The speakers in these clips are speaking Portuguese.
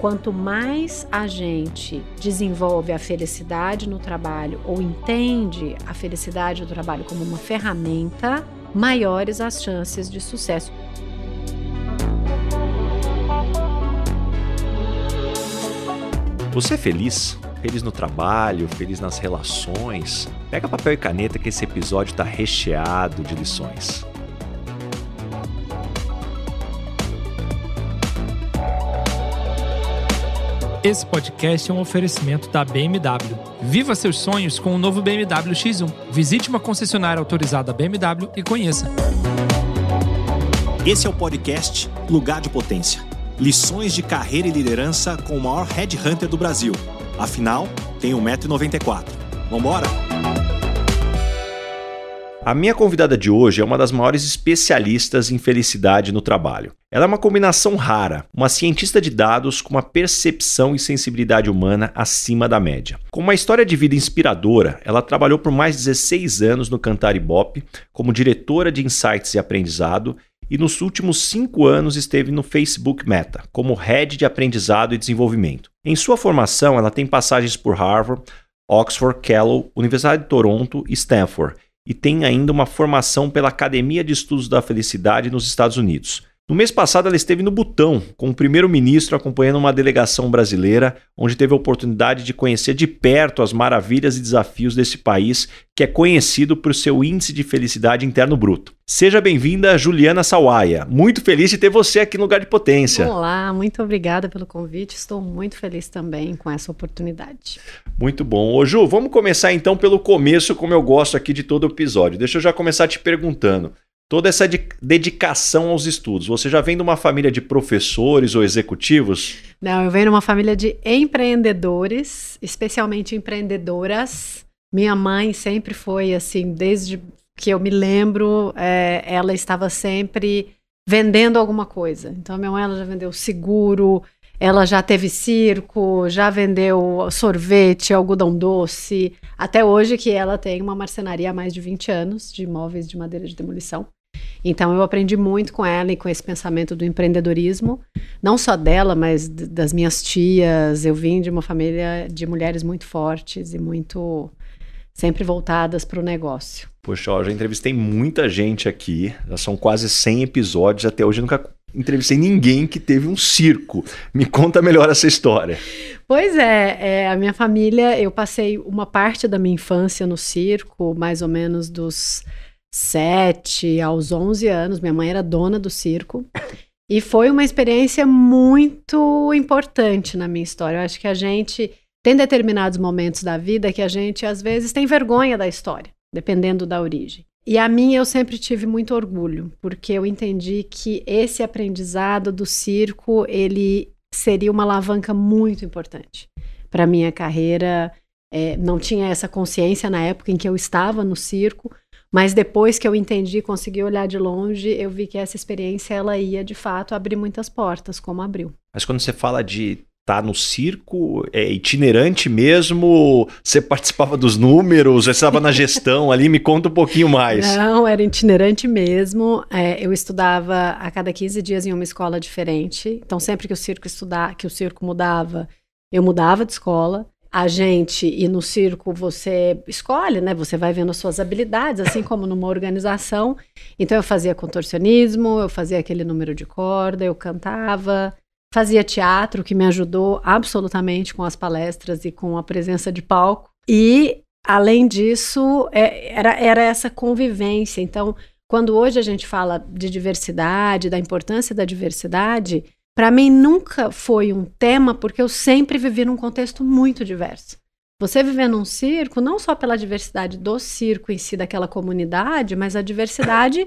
quanto mais a gente desenvolve a felicidade no trabalho ou entende a felicidade do trabalho como uma ferramenta, maiores as chances de sucesso. Você é feliz? Feliz no trabalho, feliz nas relações? Pega papel e caneta que esse episódio está recheado de lições. Esse podcast é um oferecimento da BMW. Viva seus sonhos com o novo BMW X1. Visite uma concessionária autorizada BMW e conheça. Esse é o podcast Lugar de Potência Lições de carreira e liderança com o maior headhunter do Brasil. Afinal, tem 1,94m. Vambora? A minha convidada de hoje é uma das maiores especialistas em felicidade no trabalho. Ela é uma combinação rara, uma cientista de dados com uma percepção e sensibilidade humana acima da média. Com uma história de vida inspiradora, ela trabalhou por mais de 16 anos no Cantar Ibope como diretora de insights e aprendizado e nos últimos cinco anos esteve no Facebook Meta, como Head de Aprendizado e Desenvolvimento. Em sua formação, ela tem passagens por Harvard, Oxford, Kellogg, Universidade de Toronto e Stanford, e tem ainda uma formação pela Academia de Estudos da Felicidade nos Estados Unidos. No mês passado, ela esteve no Butão, com o primeiro-ministro acompanhando uma delegação brasileira, onde teve a oportunidade de conhecer de perto as maravilhas e desafios desse país, que é conhecido por seu índice de felicidade interno bruto. Seja bem-vinda, Juliana Sawaia. Muito feliz de ter você aqui no Lugar de Potência. Olá, muito obrigada pelo convite. Estou muito feliz também com essa oportunidade. Muito bom. Ô Ju, vamos começar então pelo começo, como eu gosto aqui de todo episódio. Deixa eu já começar te perguntando toda essa dedicação aos estudos? Você já vem de uma família de professores ou executivos? Não, eu venho de uma família de empreendedores, especialmente empreendedoras. Minha mãe sempre foi assim, desde que eu me lembro, é, ela estava sempre vendendo alguma coisa. Então, minha mãe ela já vendeu seguro, ela já teve circo, já vendeu sorvete, algodão doce, até hoje que ela tem uma marcenaria há mais de 20 anos de imóveis de madeira de demolição. Então eu aprendi muito com ela e com esse pensamento do empreendedorismo, não só dela, mas das minhas tias. Eu vim de uma família de mulheres muito fortes e muito sempre voltadas para o negócio. Poxa, eu já entrevistei muita gente aqui, já são quase 100 episódios, até hoje eu nunca entrevistei ninguém que teve um circo. Me conta melhor essa história. Pois é, é, a minha família, eu passei uma parte da minha infância no circo, mais ou menos dos 7 aos 11 anos. Minha mãe era dona do circo. E foi uma experiência muito importante na minha história. Eu acho que a gente tem determinados momentos da vida que a gente, às vezes, tem vergonha da história, dependendo da origem. E a minha eu sempre tive muito orgulho, porque eu entendi que esse aprendizado do circo, ele seria uma alavanca muito importante para minha carreira. É, não tinha essa consciência na época em que eu estava no circo, mas depois que eu entendi, consegui olhar de longe, eu vi que essa experiência ela ia de fato abrir muitas portas, como abriu. Mas quando você fala de estar tá no circo, é itinerante mesmo? Você participava dos números? Você estava na gestão ali? Me conta um pouquinho mais. Não, era itinerante mesmo. É, eu estudava a cada 15 dias em uma escola diferente. Então, sempre que o circo estudar, que o circo mudava, eu mudava de escola a gente e no circo você escolhe, né? Você vai vendo as suas habilidades, assim como numa organização. Então eu fazia contorcionismo, eu fazia aquele número de corda, eu cantava, fazia teatro, que me ajudou absolutamente com as palestras e com a presença de palco. E além disso, é, era, era essa convivência. Então, quando hoje a gente fala de diversidade, da importância da diversidade, para mim nunca foi um tema porque eu sempre vivi num contexto muito diverso. Você viver num circo, não só pela diversidade do circo em si, daquela comunidade, mas a diversidade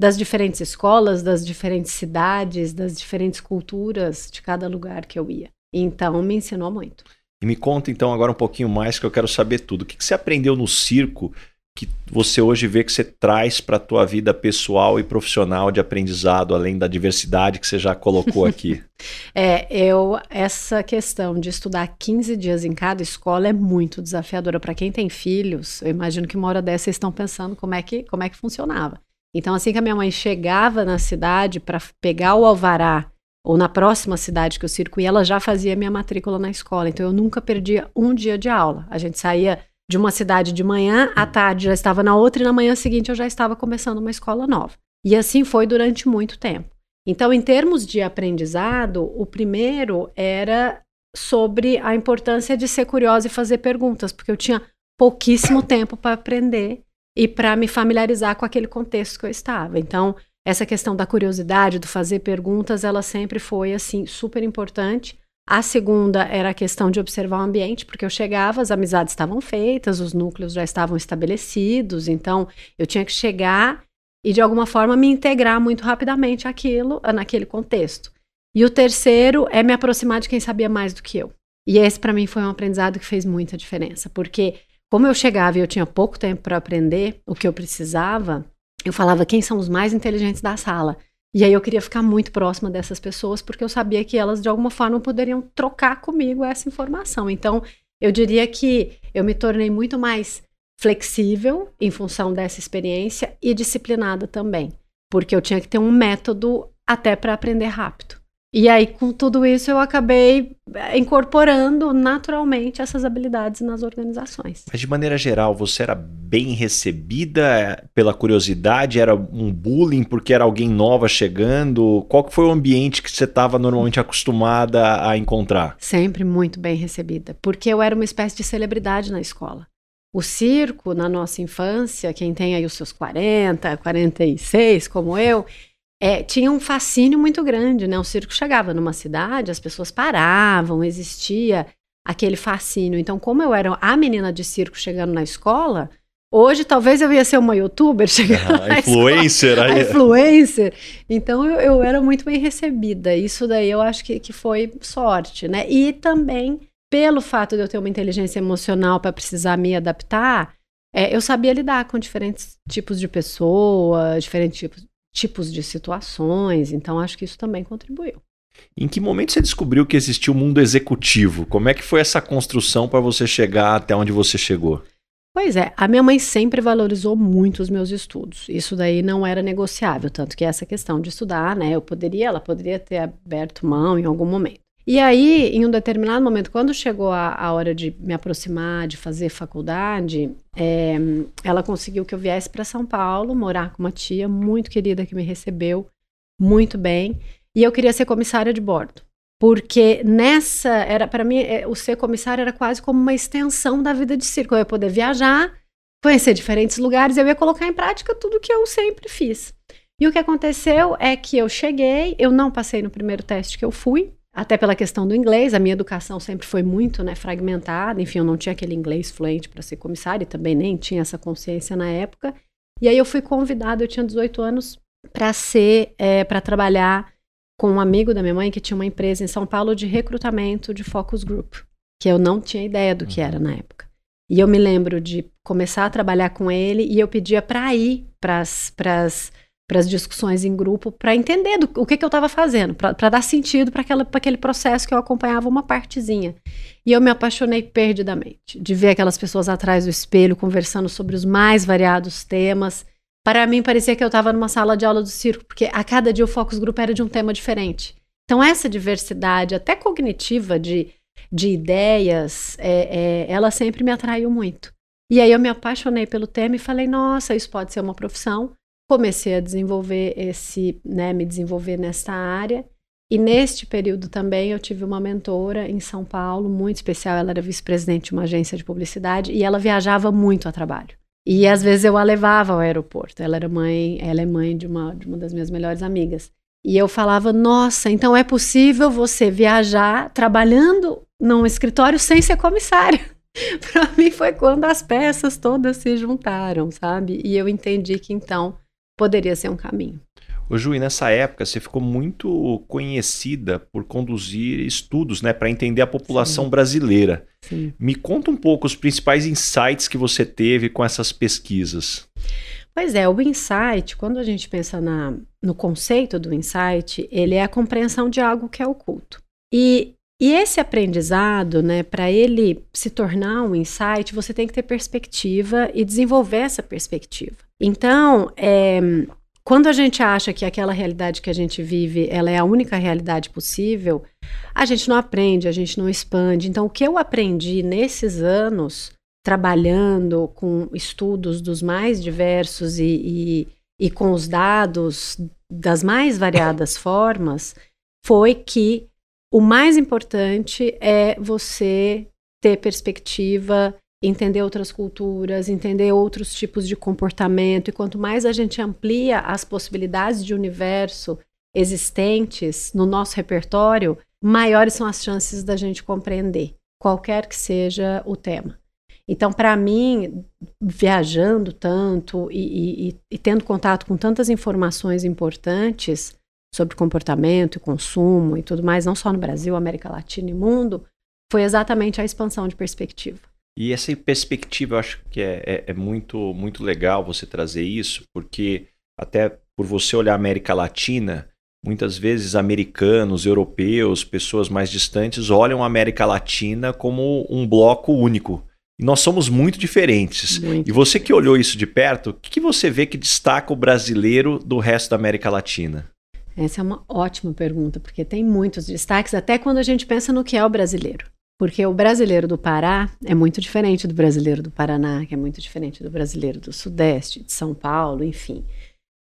das diferentes escolas, das diferentes cidades, das diferentes culturas de cada lugar que eu ia. Então, me ensinou muito. E me conta então agora um pouquinho mais, que eu quero saber tudo. O que, que você aprendeu no circo que você hoje vê que você traz para a tua vida pessoal e profissional de aprendizado, além da diversidade que você já colocou aqui? é, eu essa questão de estudar 15 dias em cada escola é muito desafiadora para quem tem filhos. Eu imagino que uma hora dessa vocês estão pensando como é que como é que funcionava. Então assim que a minha mãe chegava na cidade para pegar o alvará ou na próxima cidade que circo ia, ela já fazia minha matrícula na escola. Então eu nunca perdia um dia de aula. A gente saía de uma cidade de manhã, à tarde já estava na outra e na manhã seguinte eu já estava começando uma escola nova. E assim foi durante muito tempo. Então, em termos de aprendizado, o primeiro era sobre a importância de ser curiosa e fazer perguntas, porque eu tinha pouquíssimo tempo para aprender e para me familiarizar com aquele contexto que eu estava. Então, essa questão da curiosidade, do fazer perguntas, ela sempre foi assim super importante. A segunda era a questão de observar o ambiente, porque eu chegava, as amizades estavam feitas, os núcleos já estavam estabelecidos, então eu tinha que chegar e de alguma forma me integrar muito rapidamente aquilo, naquele contexto. E o terceiro é me aproximar de quem sabia mais do que eu. E esse para mim foi um aprendizado que fez muita diferença, porque como eu chegava e eu tinha pouco tempo para aprender o que eu precisava, eu falava quem são os mais inteligentes da sala. E aí eu queria ficar muito próxima dessas pessoas porque eu sabia que elas de alguma forma poderiam trocar comigo essa informação. Então, eu diria que eu me tornei muito mais flexível em função dessa experiência e disciplinada também, porque eu tinha que ter um método até para aprender rápido. E aí, com tudo isso, eu acabei eh, incorporando naturalmente essas habilidades nas organizações. Mas, de maneira geral, você era bem recebida pela curiosidade? Era um bullying porque era alguém nova chegando? Qual que foi o ambiente que você estava normalmente acostumada a encontrar? Sempre muito bem recebida, porque eu era uma espécie de celebridade na escola. O circo, na nossa infância, quem tem aí os seus 40, 46, como eu, é, tinha um fascínio muito grande, né? O circo chegava numa cidade, as pessoas paravam, existia aquele fascínio. Então, como eu era a menina de circo chegando na escola, hoje talvez eu ia ser uma youtuber chegando ah, na influencer, escola, aí. influencer. Então, eu, eu, era muito bem recebida. Isso daí eu acho que, que foi sorte, né? E também pelo fato de eu ter uma inteligência emocional para precisar me adaptar, é, eu sabia lidar com diferentes tipos de pessoas, diferentes tipos, tipos de situações. Então, acho que isso também contribuiu. Em que momento você descobriu que existia o um mundo executivo? Como é que foi essa construção para você chegar até onde você chegou? Pois é, a minha mãe sempre valorizou muito os meus estudos. Isso daí não era negociável, tanto que essa questão de estudar, né, eu poderia, ela poderia ter aberto mão em algum momento. E aí, em um determinado momento, quando chegou a, a hora de me aproximar, de fazer faculdade, é, ela conseguiu que eu viesse para São Paulo, morar com uma tia muito querida que me recebeu muito bem. E eu queria ser comissária de bordo. Porque nessa, era para mim, é, o ser comissária era quase como uma extensão da vida de circo. Eu ia poder viajar, conhecer diferentes lugares, eu ia colocar em prática tudo que eu sempre fiz. E o que aconteceu é que eu cheguei, eu não passei no primeiro teste que eu fui, até pela questão do inglês, a minha educação sempre foi muito né, fragmentada, enfim, eu não tinha aquele inglês fluente para ser comissária e também nem tinha essa consciência na época. E aí eu fui convidada, eu tinha 18 anos, para ser, é, para trabalhar com um amigo da minha mãe que tinha uma empresa em São Paulo de recrutamento de focus group, que eu não tinha ideia do que era na época. E eu me lembro de começar a trabalhar com ele e eu pedia para ir para as para as discussões em grupo, para entender do, o que, que eu estava fazendo, para dar sentido para aquele processo que eu acompanhava uma partezinha. E eu me apaixonei perdidamente de ver aquelas pessoas atrás do espelho conversando sobre os mais variados temas. Para mim, parecia que eu estava numa sala de aula do circo, porque a cada dia o focus group era de um tema diferente. Então, essa diversidade, até cognitiva, de, de ideias, é, é, ela sempre me atraiu muito. E aí eu me apaixonei pelo tema e falei, nossa, isso pode ser uma profissão comecei a desenvolver esse, né, me desenvolver nessa área. E neste período também eu tive uma mentora em São Paulo, muito especial. Ela era vice-presidente de uma agência de publicidade e ela viajava muito a trabalho. E às vezes eu a levava ao aeroporto. Ela era mãe, ela é mãe de uma, de uma das minhas melhores amigas. E eu falava: "Nossa, então é possível você viajar trabalhando num escritório sem ser comissária?" Para mim foi quando as peças todas se juntaram, sabe? E eu entendi que então poderia ser um caminho. Ô Ju, e nessa época você ficou muito conhecida por conduzir estudos né, para entender a população Sim. brasileira. Sim. Me conta um pouco os principais insights que você teve com essas pesquisas. Pois é, o insight, quando a gente pensa na, no conceito do insight, ele é a compreensão de algo que é oculto. E, e esse aprendizado, né, para ele se tornar um insight, você tem que ter perspectiva e desenvolver essa perspectiva. Então, é, quando a gente acha que aquela realidade que a gente vive, ela é a única realidade possível, a gente não aprende, a gente não expande. Então, o que eu aprendi nesses anos, trabalhando com estudos dos mais diversos e, e, e com os dados das mais variadas formas, foi que o mais importante é você ter perspectiva, entender outras culturas, entender outros tipos de comportamento. E quanto mais a gente amplia as possibilidades de universo existentes no nosso repertório, maiores são as chances da gente compreender, qualquer que seja o tema. Então, para mim, viajando tanto e, e, e, tendo contato com tantas informações importantes sobre comportamento e consumo e tudo mais, não só no Brasil, América Latina e mundo, foi exatamente a expansão de perspectiva. E essa perspectiva, eu acho que é, é, é, muito, muito legal você trazer isso, porque até por você olhar a América Latina, muitas vezes americanos, europeus, pessoas mais distantes olham a América Latina como um bloco único. E nós somos muito diferentes. Muito. E você que olhou isso de perto, o que, que você vê que destaca o brasileiro do resto da América Latina? Essa é uma ótima pergunta, porque tem muitos destaques, até quando a gente pensa no que é o brasileiro. Porque o brasileiro do Pará é muito diferente do brasileiro do Paraná, que é muito diferente do brasileiro do Sudeste, de São Paulo, enfim.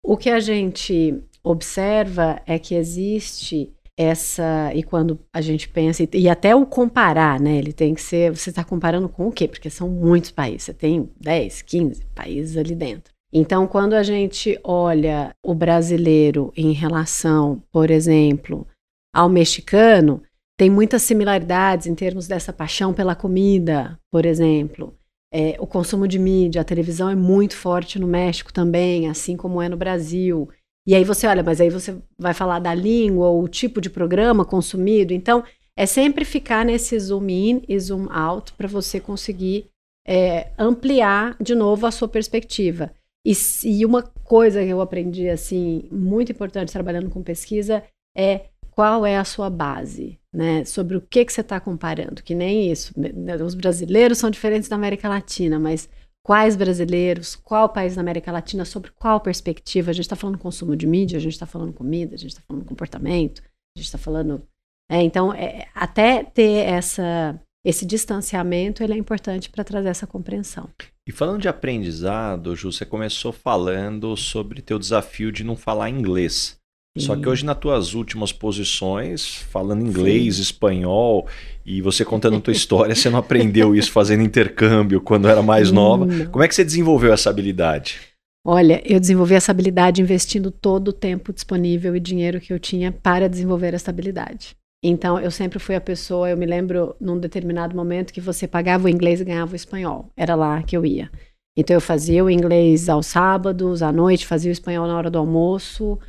O que a gente observa é que existe essa e quando a gente pensa e até o comparar, né? Ele tem que ser, você está comparando com o quê? Porque são muitos países, você tem 10, 15 países ali dentro. Então, quando a gente olha o brasileiro em relação, por exemplo, ao mexicano, tem muitas similaridades em termos dessa paixão pela comida, por exemplo. É, o consumo de mídia, a televisão é muito forte no México também, assim como é no Brasil. E aí você olha, mas aí você vai falar da língua ou o tipo de programa consumido. Então, é sempre ficar nesse zoom in e zoom out para você conseguir é, ampliar de novo a sua perspectiva. E, e uma coisa que eu aprendi assim muito importante trabalhando com pesquisa é qual é a sua base, né? Sobre o que, que você está comparando. Que nem isso. Né, os brasileiros são diferentes da América Latina, mas quais brasileiros, qual país da América Latina, sobre qual perspectiva? A gente está falando consumo de mídia, a gente está falando comida, a gente está falando comportamento, a gente está falando. É, então, é, até ter essa, esse distanciamento, ele é importante para trazer essa compreensão. E falando de aprendizado, Ju, você começou falando sobre teu desafio de não falar inglês. Só que hoje, nas tuas últimas posições, falando inglês, Sim. espanhol, e você contando a tua história, você não aprendeu isso fazendo intercâmbio quando era mais nova. Não. Como é que você desenvolveu essa habilidade? Olha, eu desenvolvi essa habilidade investindo todo o tempo disponível e dinheiro que eu tinha para desenvolver essa habilidade. Então, eu sempre fui a pessoa, eu me lembro num determinado momento que você pagava o inglês e ganhava o espanhol. Era lá que eu ia. Então, eu fazia o inglês aos sábados, à noite, fazia o espanhol na hora do almoço.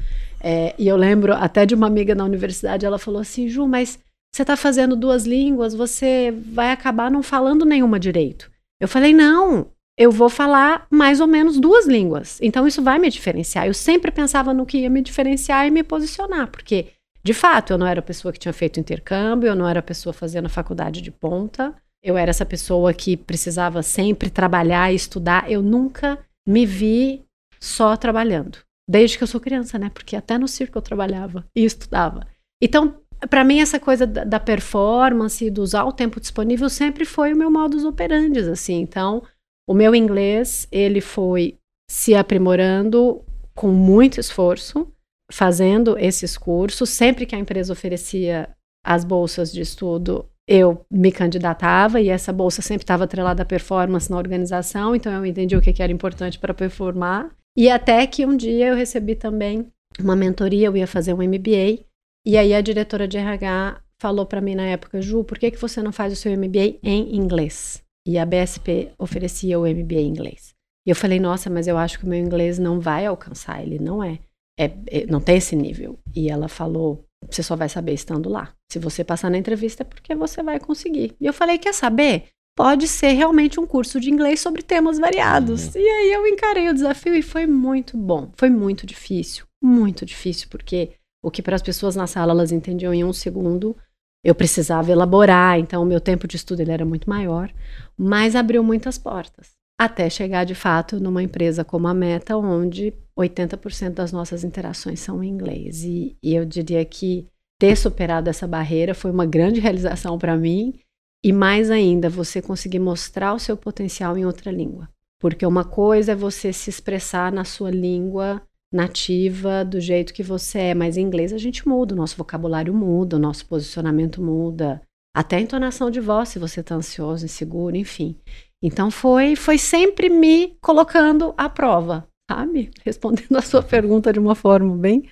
É, e eu lembro até de uma amiga na universidade, ela falou assim: Ju, mas você está fazendo duas línguas, você vai acabar não falando nenhuma direito. Eu falei: não, eu vou falar mais ou menos duas línguas. Então isso vai me diferenciar. Eu sempre pensava no que ia me diferenciar e me posicionar, porque de fato eu não era a pessoa que tinha feito intercâmbio, eu não era a pessoa fazendo a faculdade de ponta. Eu era essa pessoa que precisava sempre trabalhar e estudar. Eu nunca me vi só trabalhando desde que eu sou criança, né? Porque até no circo eu trabalhava e estudava. Então, para mim, essa coisa da, da performance, do usar o tempo disponível, sempre foi o meu modus operandi, assim. Então, o meu inglês, ele foi se aprimorando com muito esforço, fazendo esses cursos. Sempre que a empresa oferecia as bolsas de estudo, eu me candidatava e essa bolsa sempre estava atrelada à performance na organização, então eu entendi o que era importante para performar. E até que um dia eu recebi também uma mentoria, eu ia fazer um MBA, e aí a diretora de RH falou para mim na época, Ju, por que, que você não faz o seu MBA em inglês? E a BSP oferecia o MBA em inglês. E eu falei, nossa, mas eu acho que o meu inglês não vai alcançar, ele não é, é, é não tem esse nível. E ela falou, você só vai saber estando lá. Se você passar na entrevista é porque você vai conseguir. E eu falei, quer saber? Pode ser realmente um curso de inglês sobre temas variados. Uhum. E aí eu encarei o desafio e foi muito bom. Foi muito difícil, muito difícil, porque o que para as pessoas na sala elas entendiam em um segundo, eu precisava elaborar, então o meu tempo de estudo ele era muito maior, mas abriu muitas portas. até chegar de fato numa empresa como a Meta, onde 80% das nossas interações são em inglês. E, e eu diria que ter superado essa barreira foi uma grande realização para mim. E mais ainda, você conseguir mostrar o seu potencial em outra língua. Porque uma coisa é você se expressar na sua língua nativa, do jeito que você é, mas em inglês a gente muda, o nosso vocabulário muda, o nosso posicionamento muda, até a entonação de voz, se você está ansioso, inseguro, enfim. Então foi, foi sempre me colocando à prova, sabe? Respondendo a sua pergunta de uma forma bem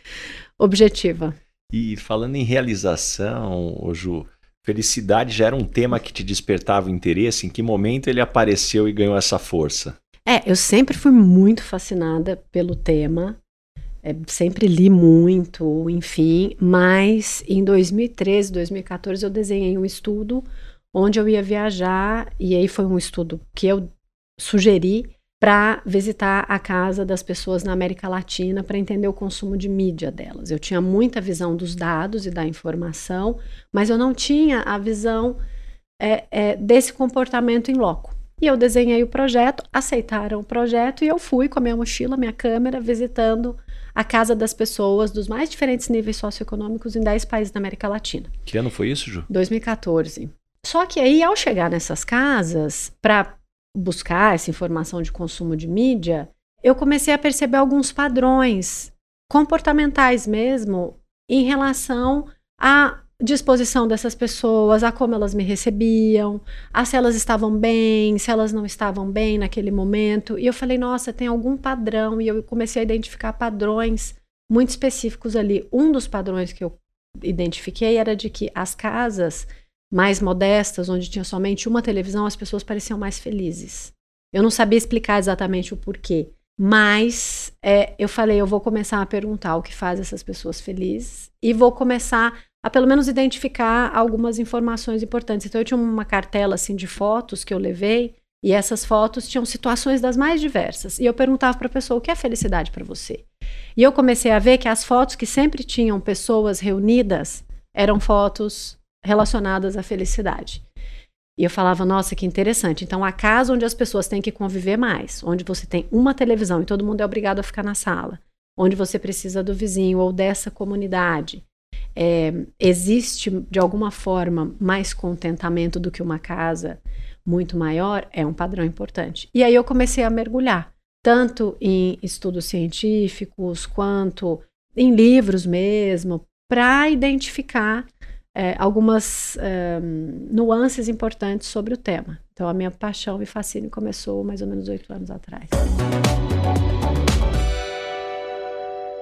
objetiva. E falando em realização, Ju, felicidade já era um tema que te despertava interesse? Em que momento ele apareceu e ganhou essa força? É, eu sempre fui muito fascinada pelo tema. É, sempre li muito, enfim, mas em 2013, 2014 eu desenhei um estudo onde eu ia viajar, e aí foi um estudo que eu sugeri para visitar a casa das pessoas na América Latina para entender o consumo de mídia delas. Eu tinha muita visão dos dados e da informação, mas eu não tinha a visão é, é, desse comportamento em loco. E eu desenhei o projeto, aceitaram o projeto e eu fui com a minha mochila, minha câmera, visitando a casa das pessoas dos mais diferentes níveis socioeconômicos em 10 países da América Latina. Que ano foi isso, Ju? 2014. Só que aí, ao chegar nessas casas, para buscar essa informação de consumo de mídia, eu comecei a perceber alguns padrões comportamentais mesmo em relação à disposição dessas pessoas, a como elas me recebiam, a se elas estavam bem, se elas não estavam bem naquele momento. E eu falei, nossa, tem algum padrão. E eu comecei a identificar padrões muito específicos ali. Um dos padrões que eu identifiquei era de que as casas mais modestas, onde tinha somente uma televisão, as pessoas pareciam mais felizes. Eu não sabia explicar exatamente o porquê, mas é, eu falei, eu vou começar a perguntar o que faz essas pessoas felizes e vou começar a pelo menos identificar algumas informações importantes. Então eu tinha uma cartela assim de fotos que eu levei e essas fotos tinham situações das mais diversas. E eu perguntava para a pessoa o que é felicidade para você. E eu comecei a ver que as fotos que sempre tinham pessoas reunidas eram fotos relacionadas à felicidade. E eu falava, nossa, que interessante. Então, a casa onde as pessoas têm que conviver mais, onde você tem uma televisão e todo mundo é obrigado a ficar na sala, onde você precisa do vizinho ou dessa comunidade, é, existe de alguma forma mais contentamento do que uma casa muito maior, é um padrão importante. E aí eu comecei a mergulhar, tanto em estudos científicos quanto em livros mesmo, para identificar é, algumas é, nuances importantes sobre o tema. Então, a minha paixão e fascínio começou mais ou menos oito anos atrás.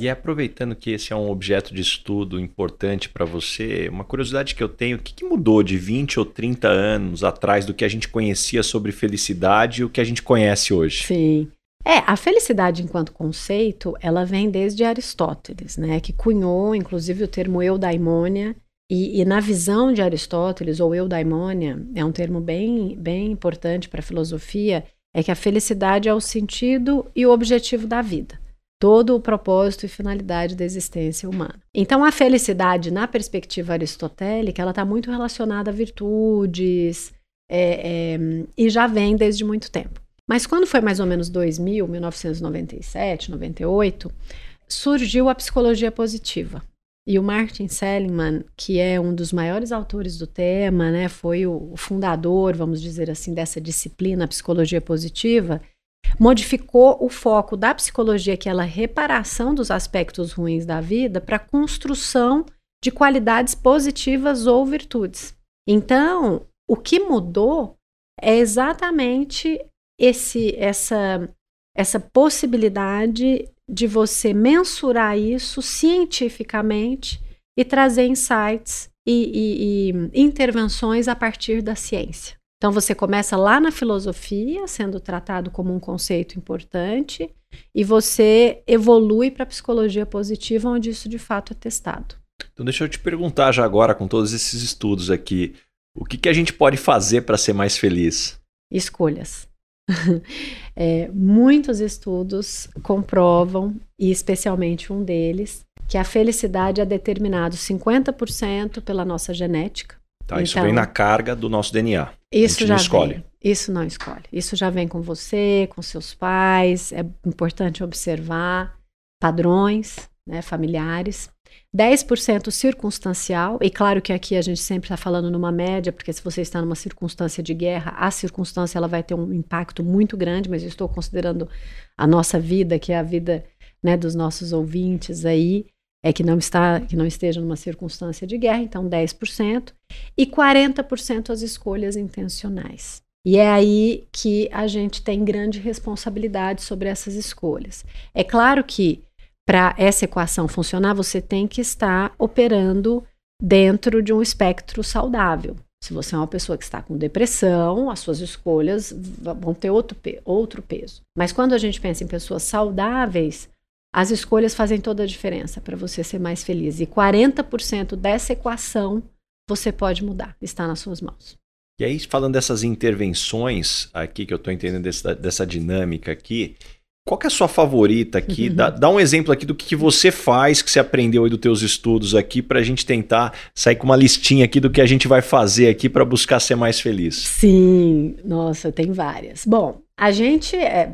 E aproveitando que esse é um objeto de estudo importante para você, uma curiosidade que eu tenho, o que, que, mudou de 20 ou 30 anos atrás do que a gente conhecia sobre felicidade e o que a gente conhece hoje? Sim. É, a felicidade enquanto conceito, ela vem desde Aristóteles, né, que cunhou inclusive o termo eudaimônia, e, e na visão de Aristóteles, ou eudaimônia, é um termo bem, bem importante para a filosofia, é que a felicidade é o sentido e o objetivo da vida todo o propósito e finalidade da existência humana. Então, a felicidade, na perspectiva aristotélica, ela está muito relacionada a virtudes é, é, e já vem desde muito tempo. Mas quando foi mais ou menos 2000, 1997, 98, surgiu a psicologia positiva. E o Martin Seligman, que é um dos maiores autores do tema, né, foi o fundador, vamos dizer assim, dessa disciplina, psicologia positiva, modificou o foco da psicologia, que é a reparação dos aspectos ruins da vida, para a construção de qualidades positivas ou virtudes. Então, o que mudou é exatamente esse, essa, essa possibilidade de você mensurar isso cientificamente e trazer insights e, e, e intervenções a partir da ciência. Então você começa lá na filosofia, sendo tratado como um conceito importante, e você evolui para a psicologia positiva, onde isso de fato é testado. Então deixa eu te perguntar já agora, com todos esses estudos aqui, o que, que a gente pode fazer para ser mais feliz? Escolhas. é, muitos estudos comprovam, e especialmente um deles, que a felicidade é determinado 50% pela nossa genética. Tá, então, isso vem na carga do nosso DNA. Isso já escolhe. Vem. Isso não escolhe. Isso já vem com você, com seus pais. É importante observar padrões né, familiares. 10% circunstancial, e claro que aqui a gente sempre está falando numa média, porque se você está numa circunstância de guerra, a circunstância ela vai ter um impacto muito grande, mas eu estou considerando a nossa vida, que é a vida né, dos nossos ouvintes aí, é que não está que não esteja numa circunstância de guerra, então 10%, e 40% as escolhas intencionais. E é aí que a gente tem grande responsabilidade sobre essas escolhas. É claro que para essa equação funcionar, você tem que estar operando dentro de um espectro saudável. Se você é uma pessoa que está com depressão, as suas escolhas vão ter outro, outro peso. Mas quando a gente pensa em pessoas saudáveis, as escolhas fazem toda a diferença para você ser mais feliz. E 40% dessa equação você pode mudar, está nas suas mãos. E aí, falando dessas intervenções aqui, que eu estou entendendo dessa, dessa dinâmica aqui, qual que é a sua favorita aqui? Uhum. Dá, dá, um exemplo aqui do que, que você faz, que você aprendeu aí dos teus estudos aqui, para a gente tentar sair com uma listinha aqui do que a gente vai fazer aqui para buscar ser mais feliz. Sim, nossa, tem várias. Bom, a gente é,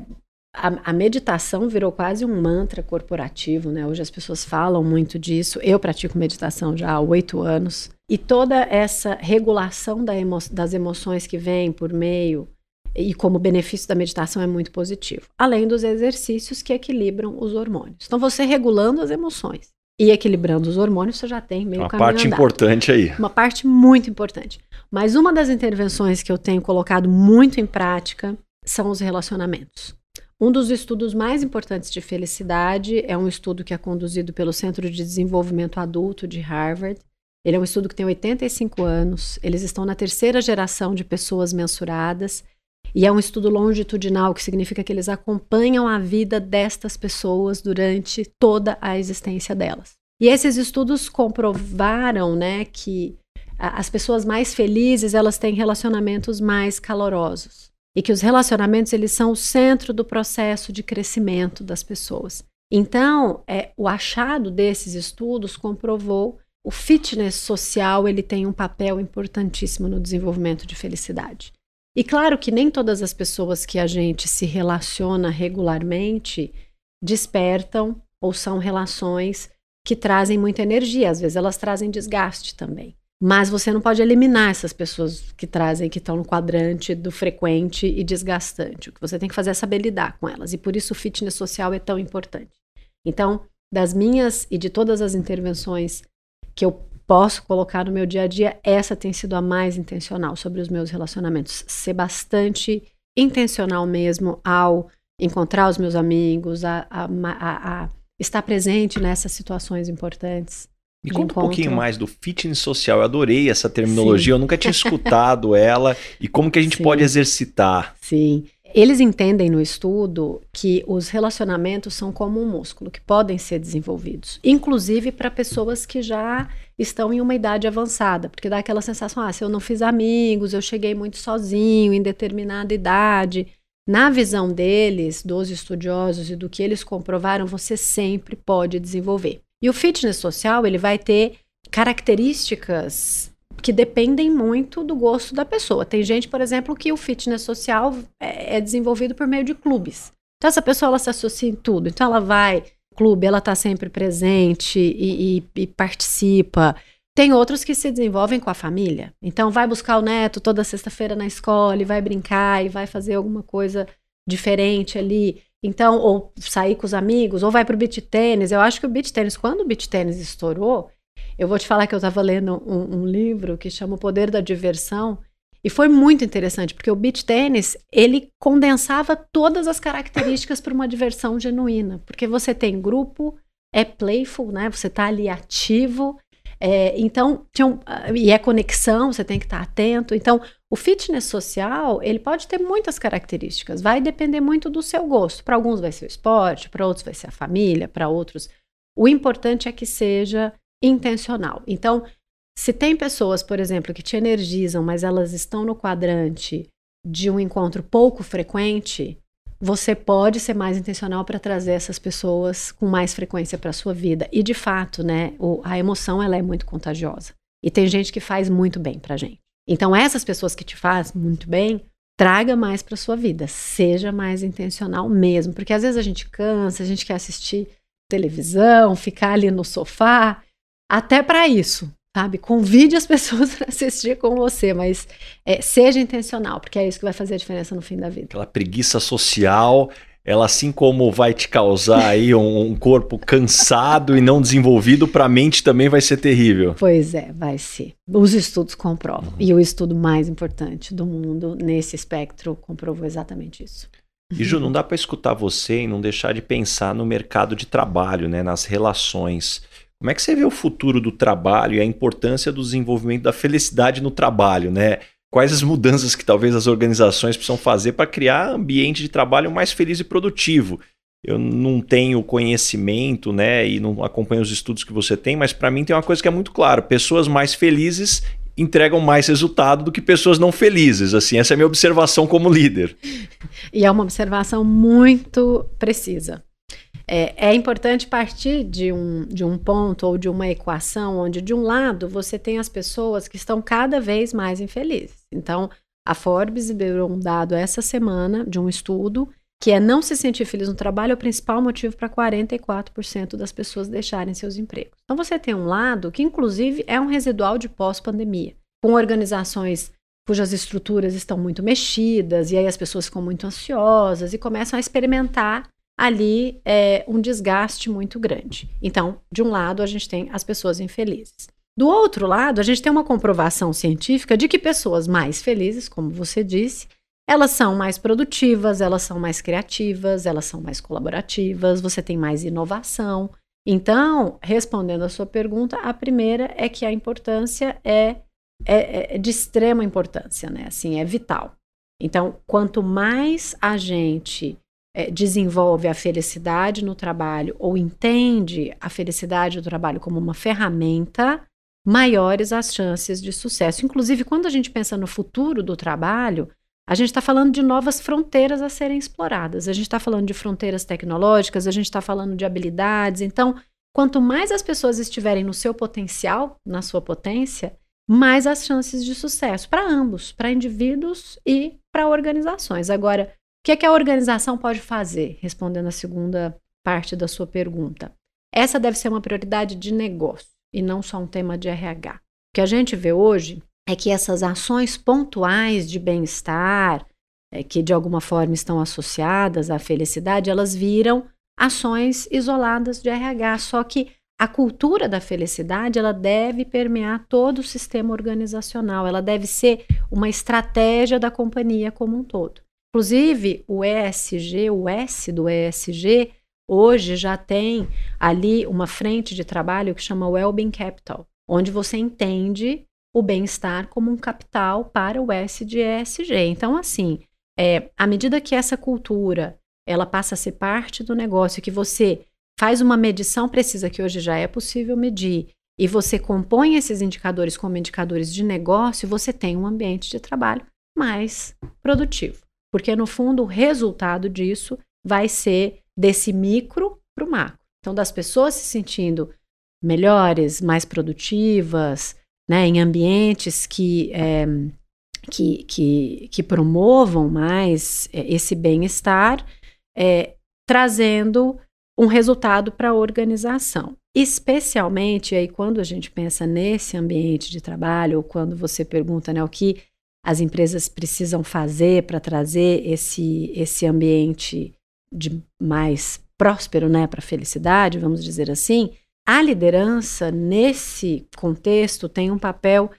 a, a, meditação virou quase um mantra corporativo, né? Hoje as pessoas falam muito disso. Eu pratico meditação já há oito anos. E toda essa regulação da emo das emoções que vem por meio e como benefício da meditação é muito positivo. Além dos exercícios que equilibram os hormônios. Então, você regulando as emoções e equilibrando os hormônios, você já tem meio uma caminho parte andado. importante aí. Uma parte muito importante. Mas uma das intervenções que eu tenho colocado muito em prática são os relacionamentos. Um dos estudos mais importantes de felicidade é um estudo que é conduzido pelo Centro de Desenvolvimento Adulto de Harvard. Ele é um estudo que tem 85 anos. Eles estão na terceira geração de pessoas mensuradas e é um estudo longitudinal, que significa que eles acompanham a vida destas pessoas durante toda a existência delas. E esses estudos comprovaram, né, que as pessoas mais felizes, elas têm relacionamentos mais calorosos. E que os relacionamentos, eles são o centro do processo de crescimento das pessoas. Então, é, o achado desses estudos comprovou o fitness social, ele tem um papel importantíssimo no desenvolvimento de felicidade. E claro que nem todas as pessoas que a gente se relaciona regularmente despertam ou são relações que trazem muita energia, às vezes elas trazem desgaste também. Mas você não pode eliminar essas pessoas que trazem, que estão no quadrante do frequente e desgastante. O que você tem que fazer é saber lidar com elas. E por isso o fitness social é tão importante. Então, das minhas e de todas as intervenções que eu posso colocar no meu dia a dia, essa tem sido a mais intencional sobre os meus relacionamentos. Ser bastante intencional mesmo ao encontrar os meus amigos, a, a, a, a estar presente nessas situações importantes. Me conta encontro. um pouquinho mais do fitness social. Eu adorei essa terminologia, Sim. eu nunca tinha escutado ela. E como que a gente Sim. pode exercitar? Sim. Eles entendem no estudo que os relacionamentos são como um músculo, que podem ser desenvolvidos, inclusive para pessoas que já estão em uma idade avançada, porque dá aquela sensação: ah, se eu não fiz amigos, eu cheguei muito sozinho em determinada idade. Na visão deles, dos estudiosos e do que eles comprovaram, você sempre pode desenvolver. E o fitness social, ele vai ter características que dependem muito do gosto da pessoa. Tem gente, por exemplo, que o fitness social é, é desenvolvido por meio de clubes. Então essa pessoa ela se associa em tudo. Então ela vai clube, ela está sempre presente e, e, e, participa. Tem outros que se desenvolvem com a família. Então vai buscar o neto toda sexta-feira na escola e vai brincar e vai fazer alguma coisa diferente ali. Então, ou sair com os amigos, ou vai para o beach tênis. Eu acho que o beach tênis, quando o beach tênis estourou, eu vou te falar que eu estava lendo um, um, livro que chama O Poder da Diversão e foi muito interessante porque o beach tênis ele condensava todas as características para uma diversão genuína, porque você tem grupo, é playful, né? Você está ali ativo, é, então um, e é conexão, você tem que estar tá atento. Então o fitness social ele pode ter muitas características, vai depender muito do seu gosto. Para alguns vai ser o esporte, para outros vai ser a família, para outros o importante é que seja intencional. Então, se tem pessoas, por exemplo, que te energizam, mas elas estão no quadrante de um encontro pouco frequente, você pode ser mais intencional para trazer essas pessoas com mais frequência para sua vida. E de fato, né, o, a emoção ela é muito contagiosa. E tem gente que faz muito bem para gente. Então essas pessoas que te fazem muito bem, traga mais para sua vida, seja mais intencional mesmo, porque às vezes a gente cansa, a gente quer assistir televisão, ficar ali no sofá, até para isso, sabe? Convide as pessoas para assistir com você, mas é, seja intencional, porque é isso que vai fazer a diferença no fim da vida. Aquela preguiça social, ela assim como vai te causar aí um, um corpo cansado e não desenvolvido, para a mente também vai ser terrível. Pois é, vai ser. Os estudos comprovam. Uhum. E o estudo mais importante do mundo nesse espectro comprovou exatamente isso. E Ju, não dá para escutar você e não deixar de pensar no mercado de trabalho, né, nas relações. Como é que você vê o futuro do trabalho e a importância do desenvolvimento da felicidade no trabalho, né? Quais as mudanças que talvez as organizações precisam fazer para criar ambiente de trabalho mais feliz e produtivo? Eu não tenho conhecimento, né, e não acompanho os estudos que você tem, mas para mim tem uma coisa que é muito clara: pessoas mais felizes entregam mais resultado do que pessoas não felizes. Assim, essa é a minha observação como líder. E é uma observação muito precisa. É, é, importante partir de um, de um ponto ou de uma equação onde, de um lado, você tem as pessoas que estão cada vez mais infelizes. Então, a Forbes deu um dado essa semana de um estudo que é não se sentir feliz no trabalho é o principal motivo para 44% das pessoas deixarem seus empregos. Então, você tem um lado que, inclusive, é um residual de pós-pandemia, com organizações cujas estruturas estão muito mexidas, e aí as pessoas ficam muito ansiosas e começam a experimentar ali é um desgaste muito grande. Então, de um lado, a gente tem as pessoas infelizes. Do outro lado, a gente tem uma comprovação científica de que pessoas mais felizes, como você disse, elas são mais produtivas, elas são mais criativas, elas são mais colaborativas, você tem mais inovação. Então, respondendo a sua pergunta, a primeira é que a importância é, é, é de extrema importância, né? Assim, é vital. Então, quanto mais a gente é, desenvolve a felicidade no trabalho ou entende a felicidade do trabalho como uma ferramenta, maiores as chances de sucesso. Inclusive, quando a gente pensa no futuro do trabalho, a gente está falando de novas fronteiras a serem exploradas. A gente está falando de fronteiras tecnológicas, a gente está falando de habilidades. Então, quanto mais as pessoas estiverem no seu potencial, na sua potência, mais as chances de sucesso para ambos, para indivíduos e para organizações. Agora, que, é que a organização pode fazer? Respondendo a segunda parte da sua pergunta. Essa deve ser uma prioridade de negócio e não só um tema de RH. O que a gente vê hoje é que essas ações pontuais de bem-estar, é, que de alguma forma estão associadas à felicidade, elas viram ações isoladas de RH. Só que a cultura da felicidade ela deve permear todo o sistema organizacional, ela deve ser uma estratégia da companhia como um todo. Inclusive, o ESG, o S do ESG, hoje já tem ali uma frente de trabalho que chama Wellbeing Capital, onde você entende o bem-estar como um capital para o S de ESG. Então, assim, é, à medida que essa cultura ela passa a ser parte do negócio, que você faz uma medição precisa, que hoje já é possível medir, e você compõe esses indicadores como indicadores de negócio, você tem um ambiente de trabalho mais produtivo. Porque, no fundo, o resultado disso vai ser desse micro para o macro. Então, das pessoas se sentindo melhores, mais produtivas, né, em ambientes que, é, que, que, que, promovam mais é, esse bem-estar, é, trazendo um resultado para a organização. Especialmente aí quando a gente pensa nesse ambiente de trabalho, ou quando você pergunta né, o que as empresas precisam fazer para trazer esse, esse ambiente de mais próspero, né, para felicidade, vamos dizer assim, a liderança nesse contexto tem um papel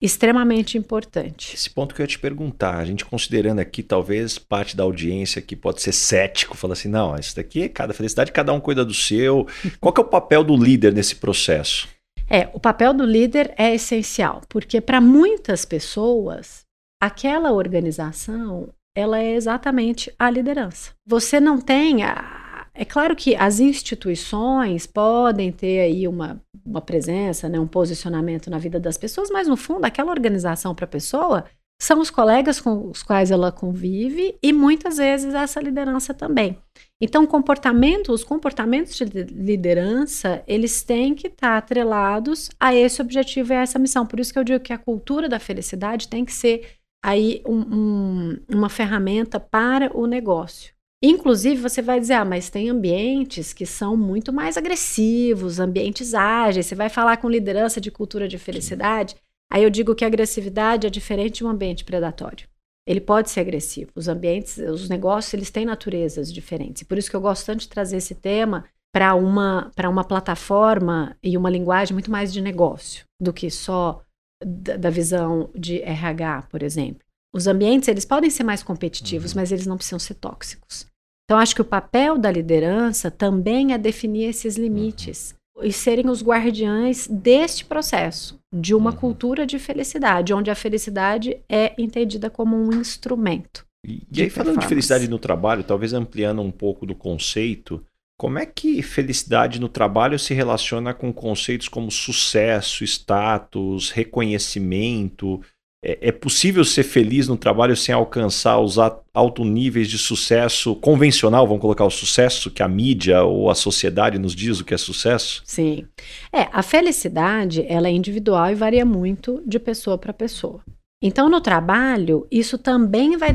extremamente importante. Esse ponto que eu ia te perguntar, a gente considerando aqui talvez parte da audiência que pode ser cético, fala assim, não, isso daqui é cada felicidade, cada um cuida do seu. Qual que é o papel do líder nesse processo? É, o papel do líder é essencial, porque para muitas pessoas aquela organização, ela é exatamente a liderança. Você não tem a, é claro que as instituições podem ter aí uma uma presença, né, um posicionamento na vida das pessoas, mas no fundo, aquela organização para a pessoa são os colegas com os quais ela convive e muitas vezes essa liderança também. Então, comportamento, os comportamentos de liderança, eles têm que estar atrelados a esse objetivo e a essa missão. Por isso que eu digo que a cultura da felicidade tem que ser aí um, um, uma ferramenta para o negócio. Inclusive, você vai dizer, ah, mas tem ambientes que são muito mais agressivos, ambientes ágeis. Você vai falar com liderança de cultura de felicidade. Aí eu digo que a agressividade é diferente de um ambiente predatório. Ele pode ser agressivo. Os ambientes, os negócios, eles têm naturezas diferentes. Por isso que eu gosto tanto de trazer esse tema para uma, uma plataforma e uma linguagem muito mais de negócio do que só da, da visão de RH, por exemplo. Os ambientes, eles podem ser mais competitivos, uhum. mas eles não precisam ser tóxicos. Então, acho que o papel da liderança também é definir esses limites uhum. e serem os guardiães deste processo de uma uhum. cultura de felicidade, onde a felicidade é entendida como um instrumento. E, e aí, falando de felicidade no trabalho, talvez ampliando um pouco do conceito, como é que felicidade no trabalho se relaciona com conceitos como sucesso, status, reconhecimento? É, é possível ser feliz no trabalho sem alcançar os altos níveis de sucesso convencional? Vamos colocar o sucesso que a mídia ou a sociedade nos diz o que é sucesso? Sim. É, a felicidade ela é individual e varia muito de pessoa para pessoa. Então, no trabalho, isso também vai,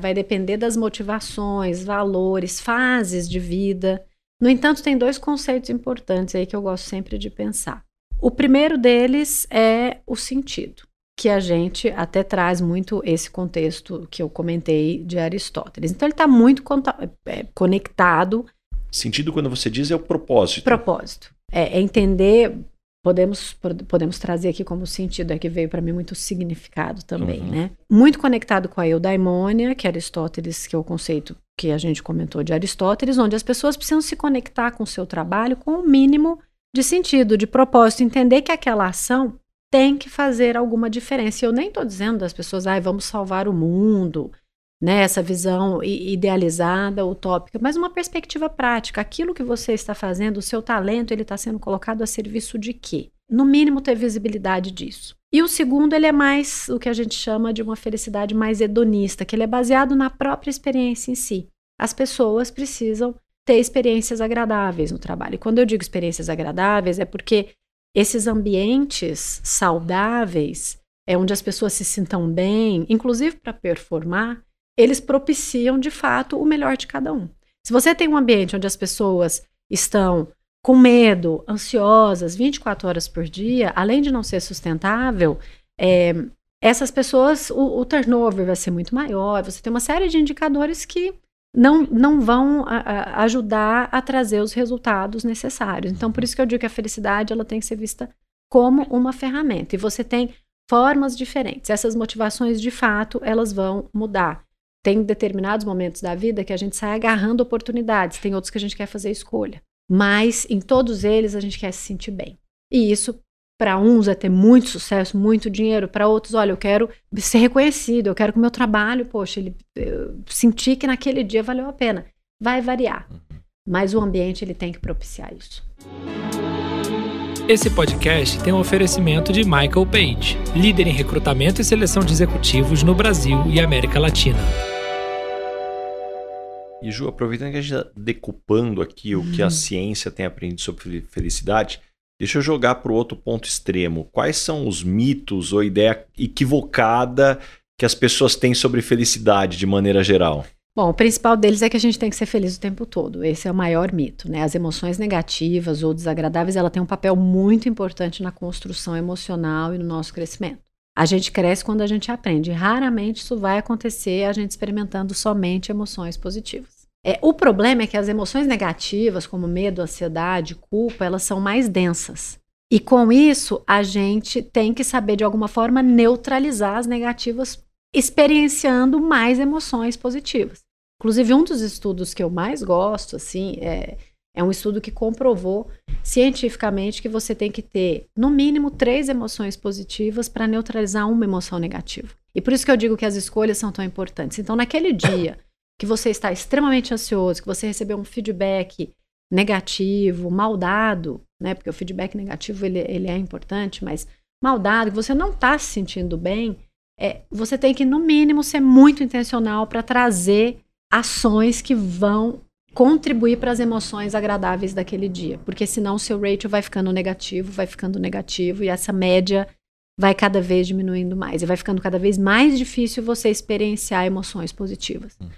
vai depender das motivações, valores, fases de vida. No entanto, tem dois conceitos importantes aí que eu gosto sempre de pensar. O primeiro deles é o sentido, que a gente até traz muito esse contexto que eu comentei de Aristóteles. Então, ele está muito é, conectado. Sentido, quando você diz, é o propósito. Propósito. É, é entender podemos, podemos trazer aqui como sentido, é que veio para mim muito significado também, uhum. né? Muito conectado com a eudaimônia, que Aristóteles, que é o conceito que a gente comentou de Aristóteles, onde as pessoas precisam se conectar com o seu trabalho com o um mínimo de sentido, de propósito, entender que aquela ação tem que fazer alguma diferença. E eu nem estou dizendo das pessoas, ah, vamos salvar o mundo, né, essa visão idealizada, utópica, mas uma perspectiva prática. Aquilo que você está fazendo, o seu talento, ele está sendo colocado a serviço de quê? No mínimo ter visibilidade disso. E o segundo, ele é mais o que a gente chama de uma felicidade mais hedonista, que ele é baseado na própria experiência em si. As pessoas precisam ter experiências agradáveis no trabalho. E quando eu digo experiências agradáveis, é porque esses ambientes saudáveis, é onde as pessoas se sintam bem, inclusive para performar, eles propiciam de fato o melhor de cada um. Se você tem um ambiente onde as pessoas estão com medo, ansiosas, 24 horas por dia, além de não ser sustentável, é, essas pessoas, o, o, turnover vai ser muito maior, você tem uma série de indicadores que não, não vão a, a ajudar a trazer os resultados necessários. Então, por isso que eu digo que a felicidade ela tem que ser vista como uma ferramenta. E você tem formas diferentes. Essas motivações, de fato, elas vão mudar. Tem determinados momentos da vida que a gente sai agarrando oportunidades, tem outros que a gente quer fazer escolha. Mas em todos eles a gente quer se sentir bem. E isso, para uns, é ter muito sucesso, muito dinheiro. Para outros, olha, eu quero ser reconhecido, eu quero que o meu trabalho, poxa, ele, sentir que naquele dia valeu a pena. Vai variar. Mas o ambiente ele tem que propiciar isso. Esse podcast tem um oferecimento de Michael Page, líder em recrutamento e seleção de executivos no Brasil e América Latina. E Ju, aproveitando que a gente está decupando aqui o que a uhum. ciência tem aprendido sobre felicidade, deixa eu jogar para o outro ponto extremo. Quais são os mitos ou ideia equivocada que as pessoas têm sobre felicidade de maneira geral? Bom, o principal deles é que a gente tem que ser feliz o tempo todo. Esse é o maior mito, né? As emoções negativas ou desagradáveis, ela tem um papel muito importante na construção emocional e no nosso crescimento. A gente cresce quando a gente aprende. Raramente isso vai acontecer a gente experimentando somente emoções positivas. É, o problema é que as emoções negativas, como medo, ansiedade, culpa, elas são mais densas. E com isso, a gente tem que saber, de alguma forma, neutralizar as negativas, experienciando mais emoções positivas. Inclusive, um dos estudos que eu mais gosto, assim, é, é um estudo que comprovou cientificamente que você tem que ter, no mínimo, três emoções positivas para neutralizar uma emoção negativa. E por isso que eu digo que as escolhas são tão importantes. Então, naquele dia que você está extremamente ansioso, que você recebeu um feedback negativo, mal dado, né? Porque o feedback negativo ele, ele é importante, mas mal dado, que você não está se sentindo bem, é, você tem que, no mínimo, ser muito intencional para trazer ações que vão contribuir para as emoções agradáveis daquele dia, porque senão o seu ratio vai ficando negativo, vai ficando negativo e essa média vai cada vez diminuindo mais e vai ficando cada vez mais difícil você experienciar emoções positivas, uhum.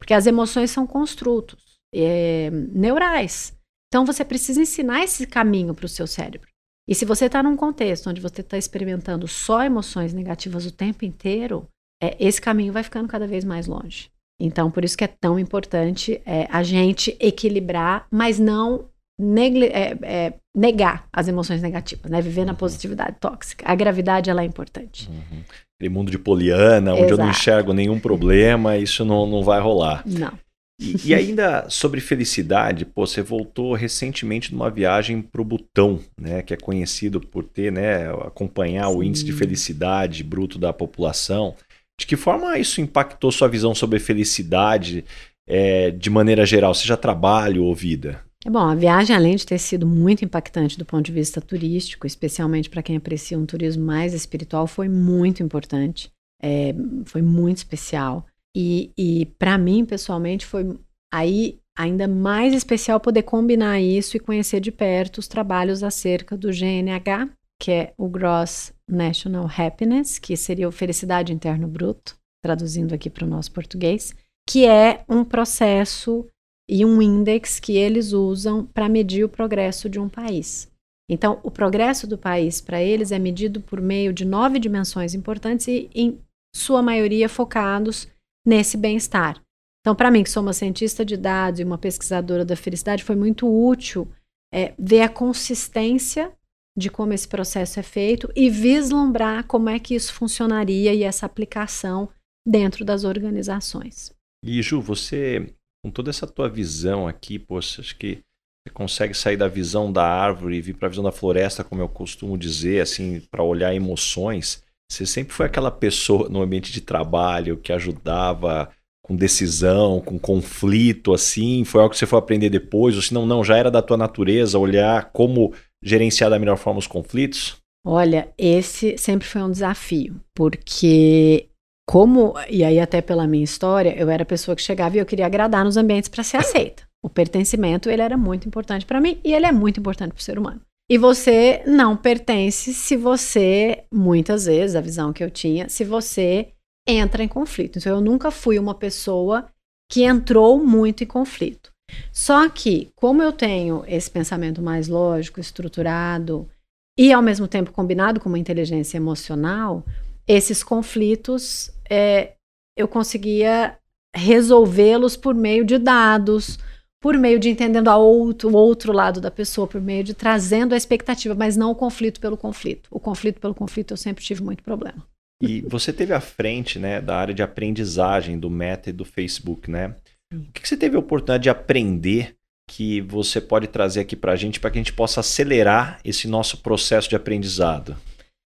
Porque as emoções são construtos é, neurais. Então você precisa ensinar esse caminho para o seu cérebro. E se você está num contexto onde você está experimentando só emoções negativas o tempo inteiro, é, esse caminho vai ficando cada vez mais longe. Então, por isso que é tão importante é, a gente equilibrar, mas não é, é, negar as emoções negativas, né? Viver na uhum. positividade tóxica. A gravidade, ela é importante. Uhum. Aquele mundo de poliana, onde Exato. eu não enxergo nenhum problema, isso não, não vai rolar. Não. E, e, ainda sobre felicidade, pô, você voltou recentemente numa viagem para o Butão, né, que é conhecido por ter, né, acompanhar Sim. o índice de felicidade bruto da população. De que forma isso impactou sua visão sobre felicidade é, de maneira geral, seja trabalho ou vida? É bom, a viagem, além de ter sido muito impactante do ponto de vista turístico, especialmente para quem aprecia um turismo mais espiritual, foi muito importante. É, foi muito especial. E, e para mim, pessoalmente, foi aí ainda mais especial poder combinar isso e conhecer de perto os trabalhos acerca do GNH, que é o Gross National Happiness, que seria o Felicidade Interno Bruto, traduzindo aqui para o nosso português, que é um processo e um index que eles usam para medir o progresso de um país. Então, o progresso do país para eles é medido por meio de nove dimensões importantes e, em sua maioria, focados nesse bem-estar. Então, para mim, que sou uma cientista de dados e uma pesquisadora da felicidade, foi muito útil é, ver a consistência de como esse processo é feito e vislumbrar como é que isso funcionaria e essa aplicação dentro das organizações. E Ju, você, com toda essa tua visão aqui, poxa, acho que você consegue sair da visão da árvore e vir para a visão da floresta, como eu costumo dizer, assim, para olhar emoções. Você sempre foi aquela pessoa no ambiente de trabalho que ajudava com decisão, com conflito, assim? Foi algo que você foi aprender depois? Ou se não, não, já era da tua natureza olhar como gerenciar da melhor forma os conflitos? Olha, esse sempre foi um desafio, porque como, e aí até pela minha história, eu era a pessoa que chegava e eu queria agradar nos ambientes para ser aceita. O pertencimento, ele era muito importante para mim e ele é muito importante para o ser humano. E você não pertence se você, muitas vezes, a visão que eu tinha, se você entra em conflito. Então, eu nunca fui uma pessoa que entrou muito em conflito. Só que, como eu tenho esse pensamento mais lógico, estruturado e ao mesmo tempo combinado com uma inteligência emocional, esses conflitos é, eu conseguia resolvê-los por meio de dados, por meio de entendendo a outro, o outro lado da pessoa, por meio de trazendo a expectativa, mas não o conflito pelo conflito. O conflito pelo conflito eu sempre tive muito problema. E você teve à frente né, da área de aprendizagem do Meta e do Facebook, né? O que você teve a oportunidade de aprender que você pode trazer aqui para a gente para que a gente possa acelerar esse nosso processo de aprendizado?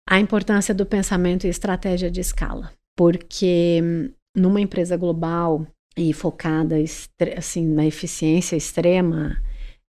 A importância do pensamento e estratégia de escala. Porque hum, numa empresa global, e focada assim na eficiência extrema,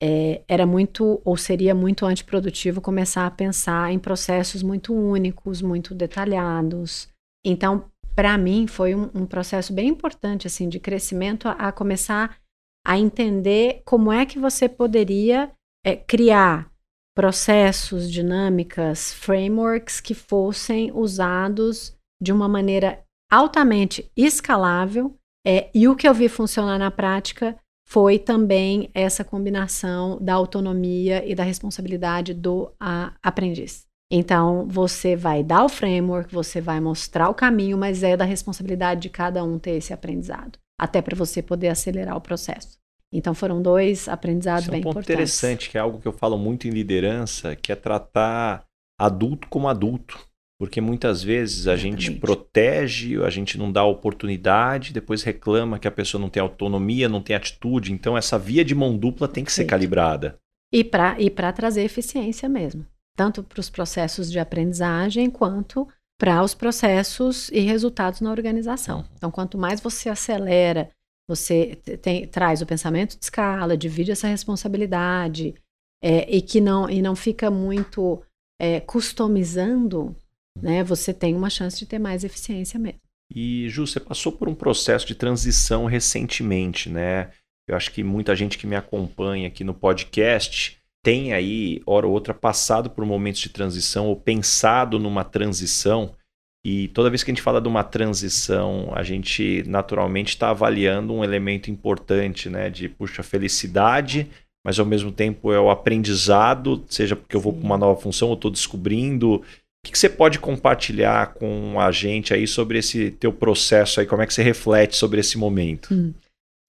é, era muito ou seria muito antiprodutivo começar a pensar em processos muito únicos, muito detalhados. Então, para mim, foi um, um, processo bem importante assim de crescimento a, a, começar a entender como é que você poderia é, criar processos, dinâmicas, frameworks que fossem usados de uma maneira altamente escalável é, e o que eu vi funcionar na prática foi também essa combinação da autonomia e da responsabilidade do a, aprendiz. Então, você vai dar o framework, você vai mostrar o caminho, mas é da responsabilidade de cada um ter esse aprendizado, até para você poder acelerar o processo. Então, foram dois aprendizados Isso bem é um ponto importantes. interessante, que é algo que eu falo muito em liderança, que é tratar adulto como adulto. Porque muitas vezes a Exatamente. gente protege, a gente não dá oportunidade, depois reclama que a pessoa não tem autonomia, não tem atitude. Então, essa via de mão dupla tem que ser calibrada. E para e trazer eficiência mesmo. Tanto para os processos de aprendizagem, quanto para os processos e resultados na organização. Uhum. Então, quanto mais você acelera, você tem, traz o pensamento de escala, divide essa responsabilidade, é, e que não e não fica muito é, customizando, né? Você tem uma chance de ter mais eficiência mesmo. E Ju, você passou por um processo de transição recentemente, né? Eu acho que muita gente que me acompanha aqui no podcast tem aí, hora ou outra, passado por momentos de transição ou pensado numa transição. E toda vez que a gente fala de uma transição, a gente naturalmente está avaliando um elemento importante, né? De, puxa, felicidade, mas ao mesmo tempo é o aprendizado, seja porque eu vou para uma nova função, eu estou descobrindo. O que, você pode compartilhar com a gente aí sobre esse teu processo aí? Como é que você reflete sobre esse momento? Hum.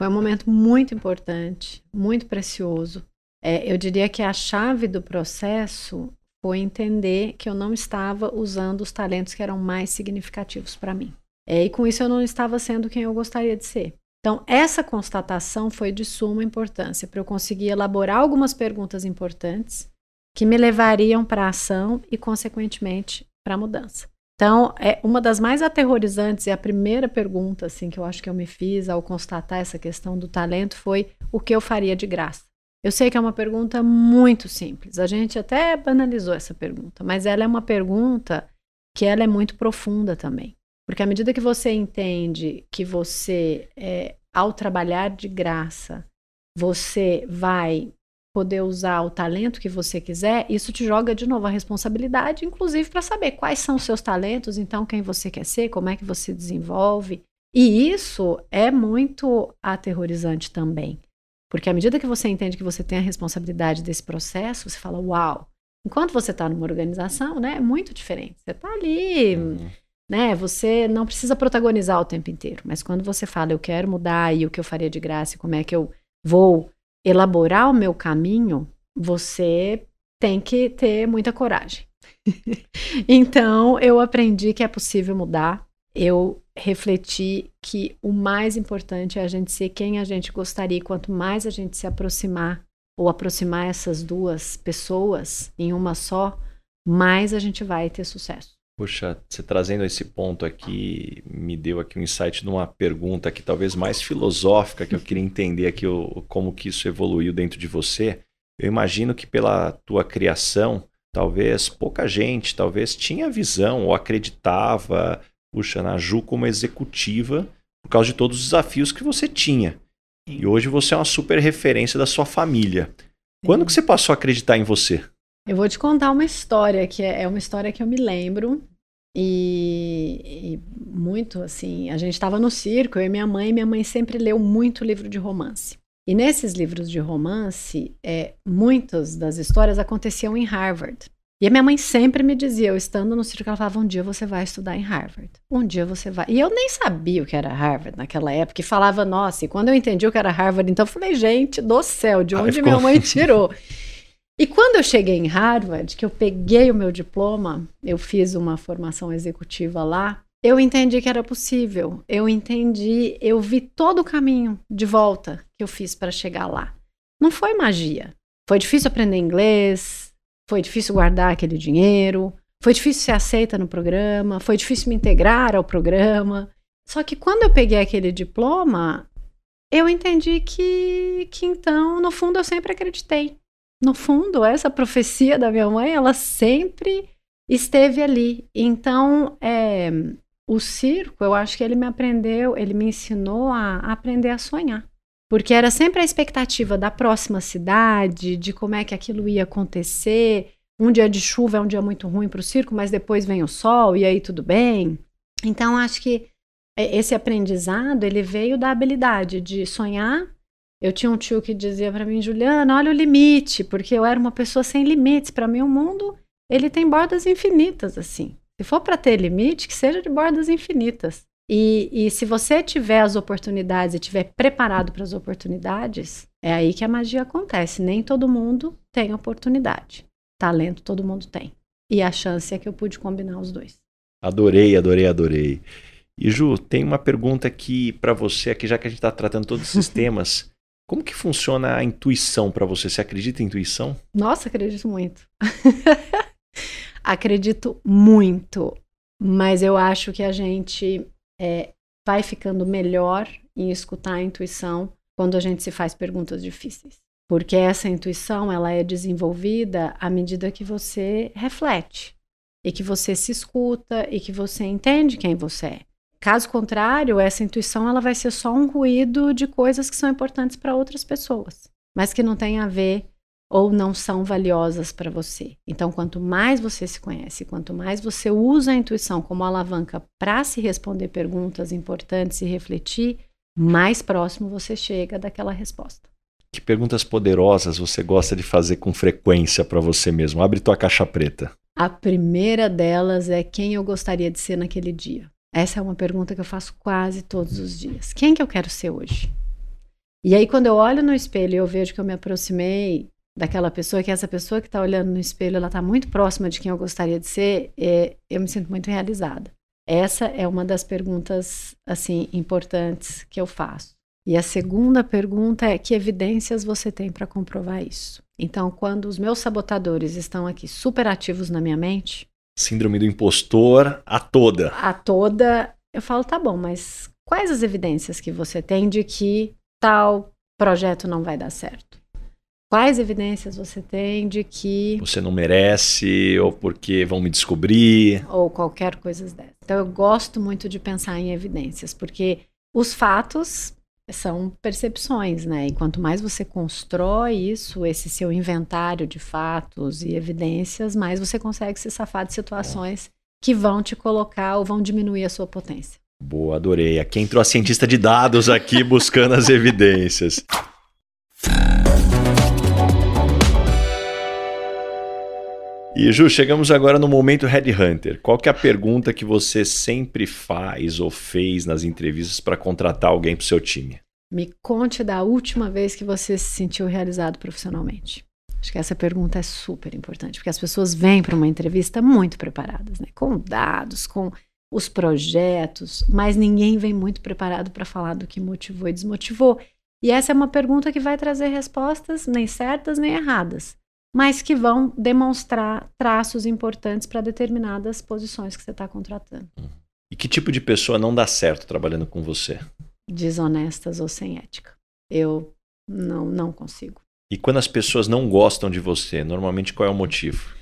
Foi um momento muito importante, muito precioso. É, eu diria que a chave do processo foi entender que eu não estava usando os talentos que eram mais significativos para mim. É, e com isso eu não estava sendo quem eu gostaria de ser. Então, essa constatação foi de suma importância para eu conseguir elaborar algumas perguntas importantes que me levariam para a ação e, consequentemente, para a mudança. Então, é uma das mais aterrorizantes e a primeira pergunta assim que eu acho que eu me fiz ao constatar essa questão do talento foi o que eu faria de graça. Eu sei que é uma pergunta muito simples. A gente até banalizou essa pergunta, mas ela é uma pergunta que ela é muito profunda também. Porque à medida que você entende que você, é, ao trabalhar de graça, você vai poder usar o talento que você quiser, isso te joga de novo a responsabilidade, inclusive para saber quais são os seus talentos, então quem você quer ser, como é que você desenvolve. E isso é muito aterrorizante também. Porque à medida que você entende que você tem a responsabilidade desse processo, você fala, uau. Enquanto você está numa organização, né, é muito diferente. Você está ali, uhum. né? Você não precisa protagonizar o tempo inteiro. Mas quando você fala, eu quero mudar e o que eu faria de graça, e como é que eu vou elaborar o meu caminho, você tem que ter muita coragem. então, eu aprendi que é possível mudar. Eu refleti que o mais importante é a gente ser quem a gente gostaria. E quanto mais a gente se aproximar ou aproximar essas duas pessoas em uma só, mais a gente vai ter sucesso. Puxa, você trazendo esse ponto aqui, me deu aqui um insight de uma pergunta que talvez mais filosófica, que eu queria entender aqui o, como que isso evoluiu dentro de você. Eu imagino que pela tua criação, talvez pouca gente, talvez tinha visão ou acreditava, puxa, na Ju como executiva, por causa de todos os desafios que você tinha. E hoje você é uma super referência da sua família. Quando que você passou a acreditar em você? Eu vou te contar uma história que é, é uma história que eu me lembro. E, e muito assim, a gente estava no circo, eu e minha mãe, minha mãe sempre leu muito livro de romance. E nesses livros de romance, é, muitas das histórias aconteciam em Harvard. E a minha mãe sempre me dizia, eu estando no circo, ela falava: um dia você vai estudar em Harvard. Um dia você vai. E eu nem sabia o que era Harvard naquela época. E falava, nossa, e quando eu entendi o que era Harvard, então eu falei, gente do céu, de onde minha mãe tirou? E quando eu cheguei em Harvard, que eu peguei o meu diploma, eu fiz uma formação executiva lá, eu entendi que era possível. Eu entendi, eu vi todo o caminho de volta que eu fiz para chegar lá. Não foi magia. Foi difícil aprender inglês, foi difícil guardar aquele dinheiro, foi difícil ser aceita no programa, foi difícil me integrar ao programa. Só que quando eu peguei aquele diploma, eu entendi que, que então, no fundo, eu sempre acreditei no fundo, essa profecia da minha mãe, ela sempre esteve ali. Então, é, o circo, eu acho que ele me aprendeu, ele me ensinou a, a aprender a sonhar. Porque era sempre a expectativa da próxima cidade, de como é que aquilo ia acontecer. Um dia de chuva é um dia muito ruim para o circo, mas depois vem o sol e aí tudo bem. Então, acho que esse aprendizado ele veio da habilidade de sonhar eu tinha um tio que dizia para mim, Juliana, olha o limite, porque eu era uma pessoa sem limites. Para mim, o mundo ele tem bordas infinitas, assim. Se for para ter limite, que seja de bordas infinitas. E, e se você tiver as oportunidades e tiver preparado para as oportunidades, é aí que a magia acontece. Nem todo mundo tem oportunidade. Talento todo mundo tem. E a chance é que eu pude combinar os dois. Adorei, adorei, adorei. E Ju, tem uma pergunta aqui para você, aqui já que a gente está tratando todos esses temas. Como que funciona a intuição para você? Você acredita em intuição? Nossa, acredito muito. acredito muito. Mas eu acho que a gente é, vai ficando melhor em escutar a intuição quando a gente se faz perguntas difíceis. Porque essa intuição, ela é desenvolvida à medida que você reflete e que você se escuta e que você entende quem você é. Caso contrário, essa intuição ela vai ser só um ruído de coisas que são importantes para outras pessoas, mas que não tem a ver ou não são valiosas para você. Então, quanto mais você se conhece, quanto mais você usa a intuição como alavanca para se responder perguntas importantes e refletir, mais próximo você chega daquela resposta. Que perguntas poderosas você gosta de fazer com frequência para você mesmo? Abre tua caixa preta. A primeira delas é quem eu gostaria de ser naquele dia. Essa é uma pergunta que eu faço quase todos os dias. Quem que eu quero ser hoje? E aí, quando eu olho no espelho e eu vejo que eu me aproximei daquela pessoa, que essa pessoa que está olhando no espelho, ela está muito próxima de quem eu gostaria de ser, é, eu me sinto muito realizada. Essa é uma das perguntas, assim, importantes que eu faço. E a segunda pergunta é que evidências você tem para comprovar isso? Então, quando os meus sabotadores estão aqui super ativos na minha mente, síndrome do impostor a toda. A toda, eu falo, tá bom, mas quais as evidências que você tem de que tal projeto não vai dar certo? Quais evidências você tem de que. Você não merece, ou porque vão me descobrir. Ou qualquer coisa dessa. Então, eu gosto muito de pensar em evidências, porque os fatos são percepções, né? E quanto mais você constrói isso, esse seu inventário de fatos e evidências, mais você consegue se safar de situações que vão te colocar ou vão diminuir a sua potência. Boa, adorei. Aqui entrou a cientista de dados aqui buscando as evidências. E Ju, chegamos agora no momento Headhunter. Qual que é a pergunta que você sempre faz ou fez nas entrevistas para contratar alguém para o seu time? Me conte da última vez que você se sentiu realizado profissionalmente. Acho que essa pergunta é super importante, porque as pessoas vêm para uma entrevista muito preparadas, né? com dados, com os projetos, mas ninguém vem muito preparado para falar do que motivou e desmotivou. E essa é uma pergunta que vai trazer respostas nem certas nem erradas mas que vão demonstrar traços importantes para determinadas posições que você está contratando. Uhum. E que tipo de pessoa não dá certo trabalhando com você? Desonestas ou sem ética. Eu não, não consigo. E quando as pessoas não gostam de você, normalmente qual é o motivo?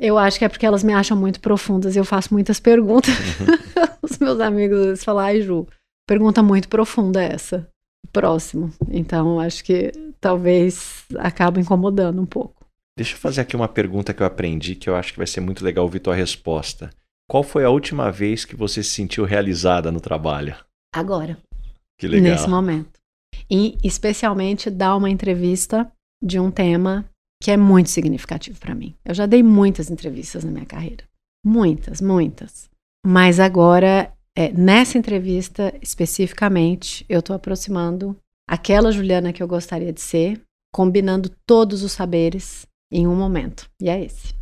Eu acho que é porque elas me acham muito profundas e eu faço muitas perguntas. Uhum. Os meus amigos falam, ai Ju, pergunta muito profunda essa. Próximo. Então, acho que talvez acabe incomodando um pouco. Deixa eu fazer aqui uma pergunta que eu aprendi que eu acho que vai ser muito legal ouvir tua resposta. Qual foi a última vez que você se sentiu realizada no trabalho? Agora. Que legal. Nesse momento. E especialmente dar uma entrevista de um tema que é muito significativo para mim. Eu já dei muitas entrevistas na minha carreira. Muitas, muitas. Mas agora, é, nessa entrevista especificamente, eu estou aproximando aquela Juliana que eu gostaria de ser, combinando todos os saberes em um momento. E é esse.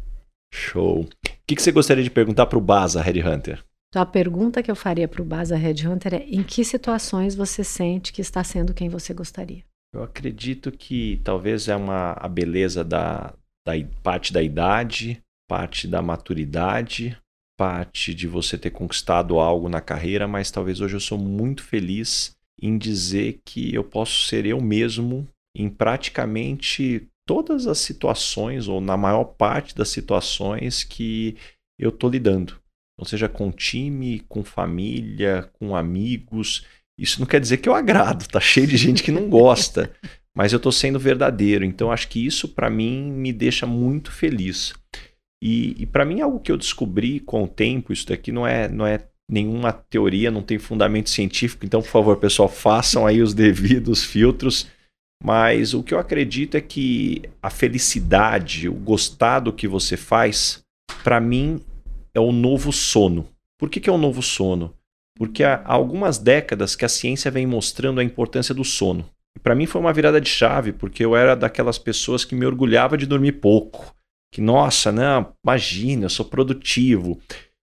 Show. O que, que você gostaria de perguntar para o Baza Headhunter? Então, a pergunta que eu faria para o Baza Headhunter é: em que situações você sente que está sendo quem você gostaria? Eu acredito que talvez é uma a beleza da, da parte da idade, parte da maturidade, parte de você ter conquistado algo na carreira, mas talvez hoje eu sou muito feliz em dizer que eu posso ser eu mesmo em praticamente todas as situações, ou na maior parte das situações que eu estou lidando. Ou seja, com time, com família, com amigos. Isso não quer dizer que eu agrado, tá cheio de gente que não gosta, mas eu estou sendo verdadeiro. Então acho que isso para mim me deixa muito feliz. E, e para mim algo que eu descobri com o tempo, isso daqui não é, não é nenhuma teoria, não tem fundamento científico. Então, por favor, pessoal, façam aí os devidos filtros. Mas o que eu acredito é que a felicidade, o gostar do que você faz, para mim é o novo sono. Por que, que é o novo sono? Porque há algumas décadas que a ciência vem mostrando a importância do sono. Para mim foi uma virada de chave, porque eu era daquelas pessoas que me orgulhava de dormir pouco. Que, nossa, não, imagina, eu sou produtivo.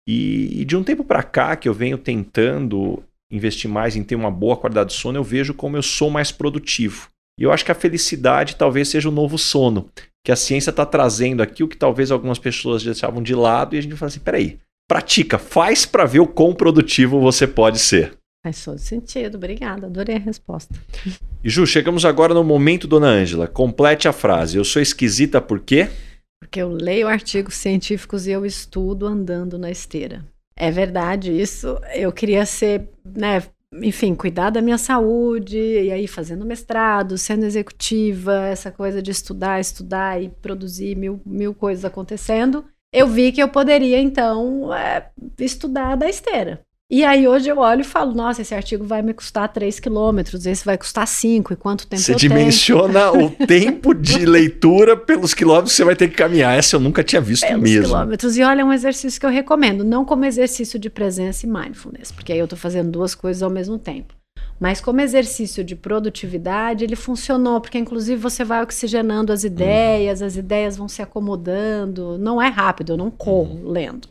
E, e de um tempo para cá que eu venho tentando investir mais em ter uma boa qualidade de sono, eu vejo como eu sou mais produtivo. E eu acho que a felicidade talvez seja o novo sono, que a ciência está trazendo aqui, o que talvez algumas pessoas já estavam de lado, e a gente fala assim: peraí, pratica, faz para ver o quão produtivo você pode ser. Faz todo sentido, obrigada, adorei a resposta. E Ju, chegamos agora no momento, dona Ângela. Complete a frase. Eu sou esquisita por quê? Porque eu leio artigos científicos e eu estudo andando na esteira. É verdade isso. Eu queria ser, né, enfim, cuidar da minha saúde, e aí fazendo mestrado, sendo executiva, essa coisa de estudar, estudar e produzir mil, mil coisas acontecendo. Eu vi que eu poderia, então, é, estudar da esteira. E aí hoje eu olho e falo, nossa, esse artigo vai me custar 3 quilômetros, esse vai custar 5, e quanto tempo Você eu dimensiona tenho? o tempo de leitura pelos quilômetros que você vai ter que caminhar. Essa eu nunca tinha visto Pelos mesmo. quilômetros. E olha, é um exercício que eu recomendo, não como exercício de presença e mindfulness, porque aí eu estou fazendo duas coisas ao mesmo tempo. Mas como exercício de produtividade, ele funcionou, porque inclusive você vai oxigenando as ideias, as ideias vão se acomodando. Não é rápido, eu não corro lendo.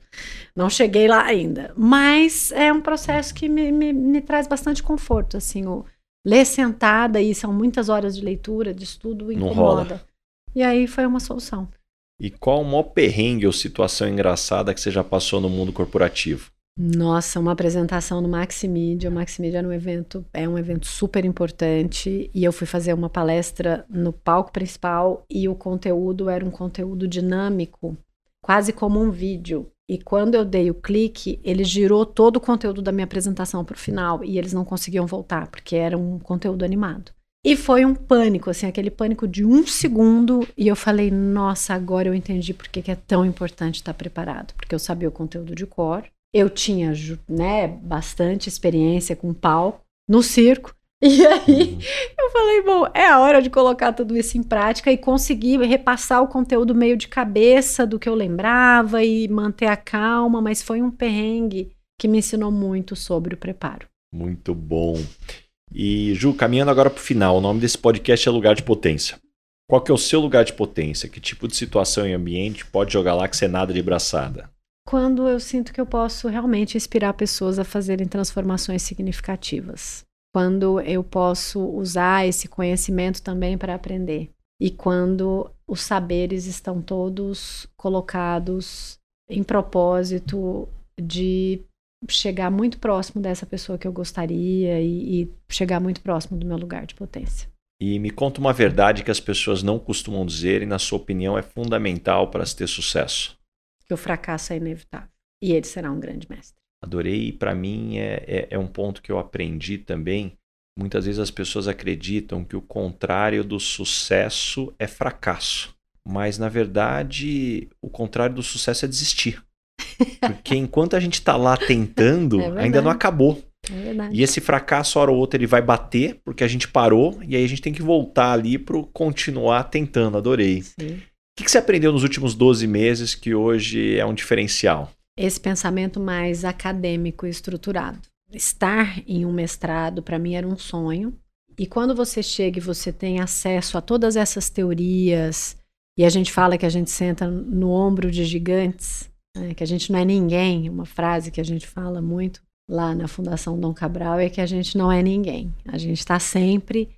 Não cheguei lá ainda. Mas é um processo que me, me, me traz bastante conforto. Assim, o ler sentada, e são muitas horas de leitura, de estudo, Não incomoda. E aí foi uma solução. E qual o maior perrengue ou situação engraçada que você já passou no mundo corporativo? Nossa, uma apresentação no Maximídia. O Maximídia um evento, é um evento super importante e eu fui fazer uma palestra no palco principal e o conteúdo era um conteúdo dinâmico, quase como um vídeo. E quando eu dei o clique, ele girou todo o conteúdo da minha apresentação para o final e eles não conseguiam voltar porque era um conteúdo animado. E foi um pânico, assim, aquele pânico de um segundo. E eu falei, nossa, agora eu entendi por que que é tão importante estar preparado. Porque eu sabia o conteúdo de cor, eu tinha né, bastante experiência com palco no circo. E aí eu falei, bom, é a hora de colocar tudo isso em prática e conseguir repassar o conteúdo meio de cabeça do que eu lembrava e manter a calma, mas foi um perrengue que me ensinou muito sobre o preparo. Muito bom. E Ju, caminhando agora para o final, o nome desse podcast é Lugar de Potência. Qual que é o seu lugar de potência? Que tipo de situação e ambiente pode jogar lá que você nada de braçada? Quando eu sinto que eu posso realmente inspirar pessoas a fazerem transformações significativas. Quando eu posso usar esse conhecimento também para aprender. E quando os saberes estão todos colocados em propósito de chegar muito próximo dessa pessoa que eu gostaria e, e chegar muito próximo do meu lugar de potência. E me conta uma verdade que as pessoas não costumam dizer e, na sua opinião, é fundamental para se ter sucesso. Que o fracasso é inevitável. E ele será um grande mestre. Adorei e para mim é, é, é um ponto que eu aprendi também. Muitas vezes as pessoas acreditam que o contrário do sucesso é fracasso. Mas, na verdade, o contrário do sucesso é desistir. Porque enquanto a gente está lá tentando, É ainda não acabou. É. E esse fracasso, hora ou outra, ele vai bater, porque a gente parou, e aí a gente tem que voltar ali para continuar tentando. Adorei. Sim. O que você aprendeu nos últimos 12 meses que hoje é um diferencial? esse pensamento mais acadêmico e estruturado. Estar em um mestrado, para mim, era um sonho. E quando você chega e você tem acesso a todas essas teorias, e a gente fala que a gente senta no ombro de gigantes, né, que a gente não é ninguém, uma frase que a gente fala muito lá na Fundação Dom Cabral é que a gente não é ninguém. A gente está sempre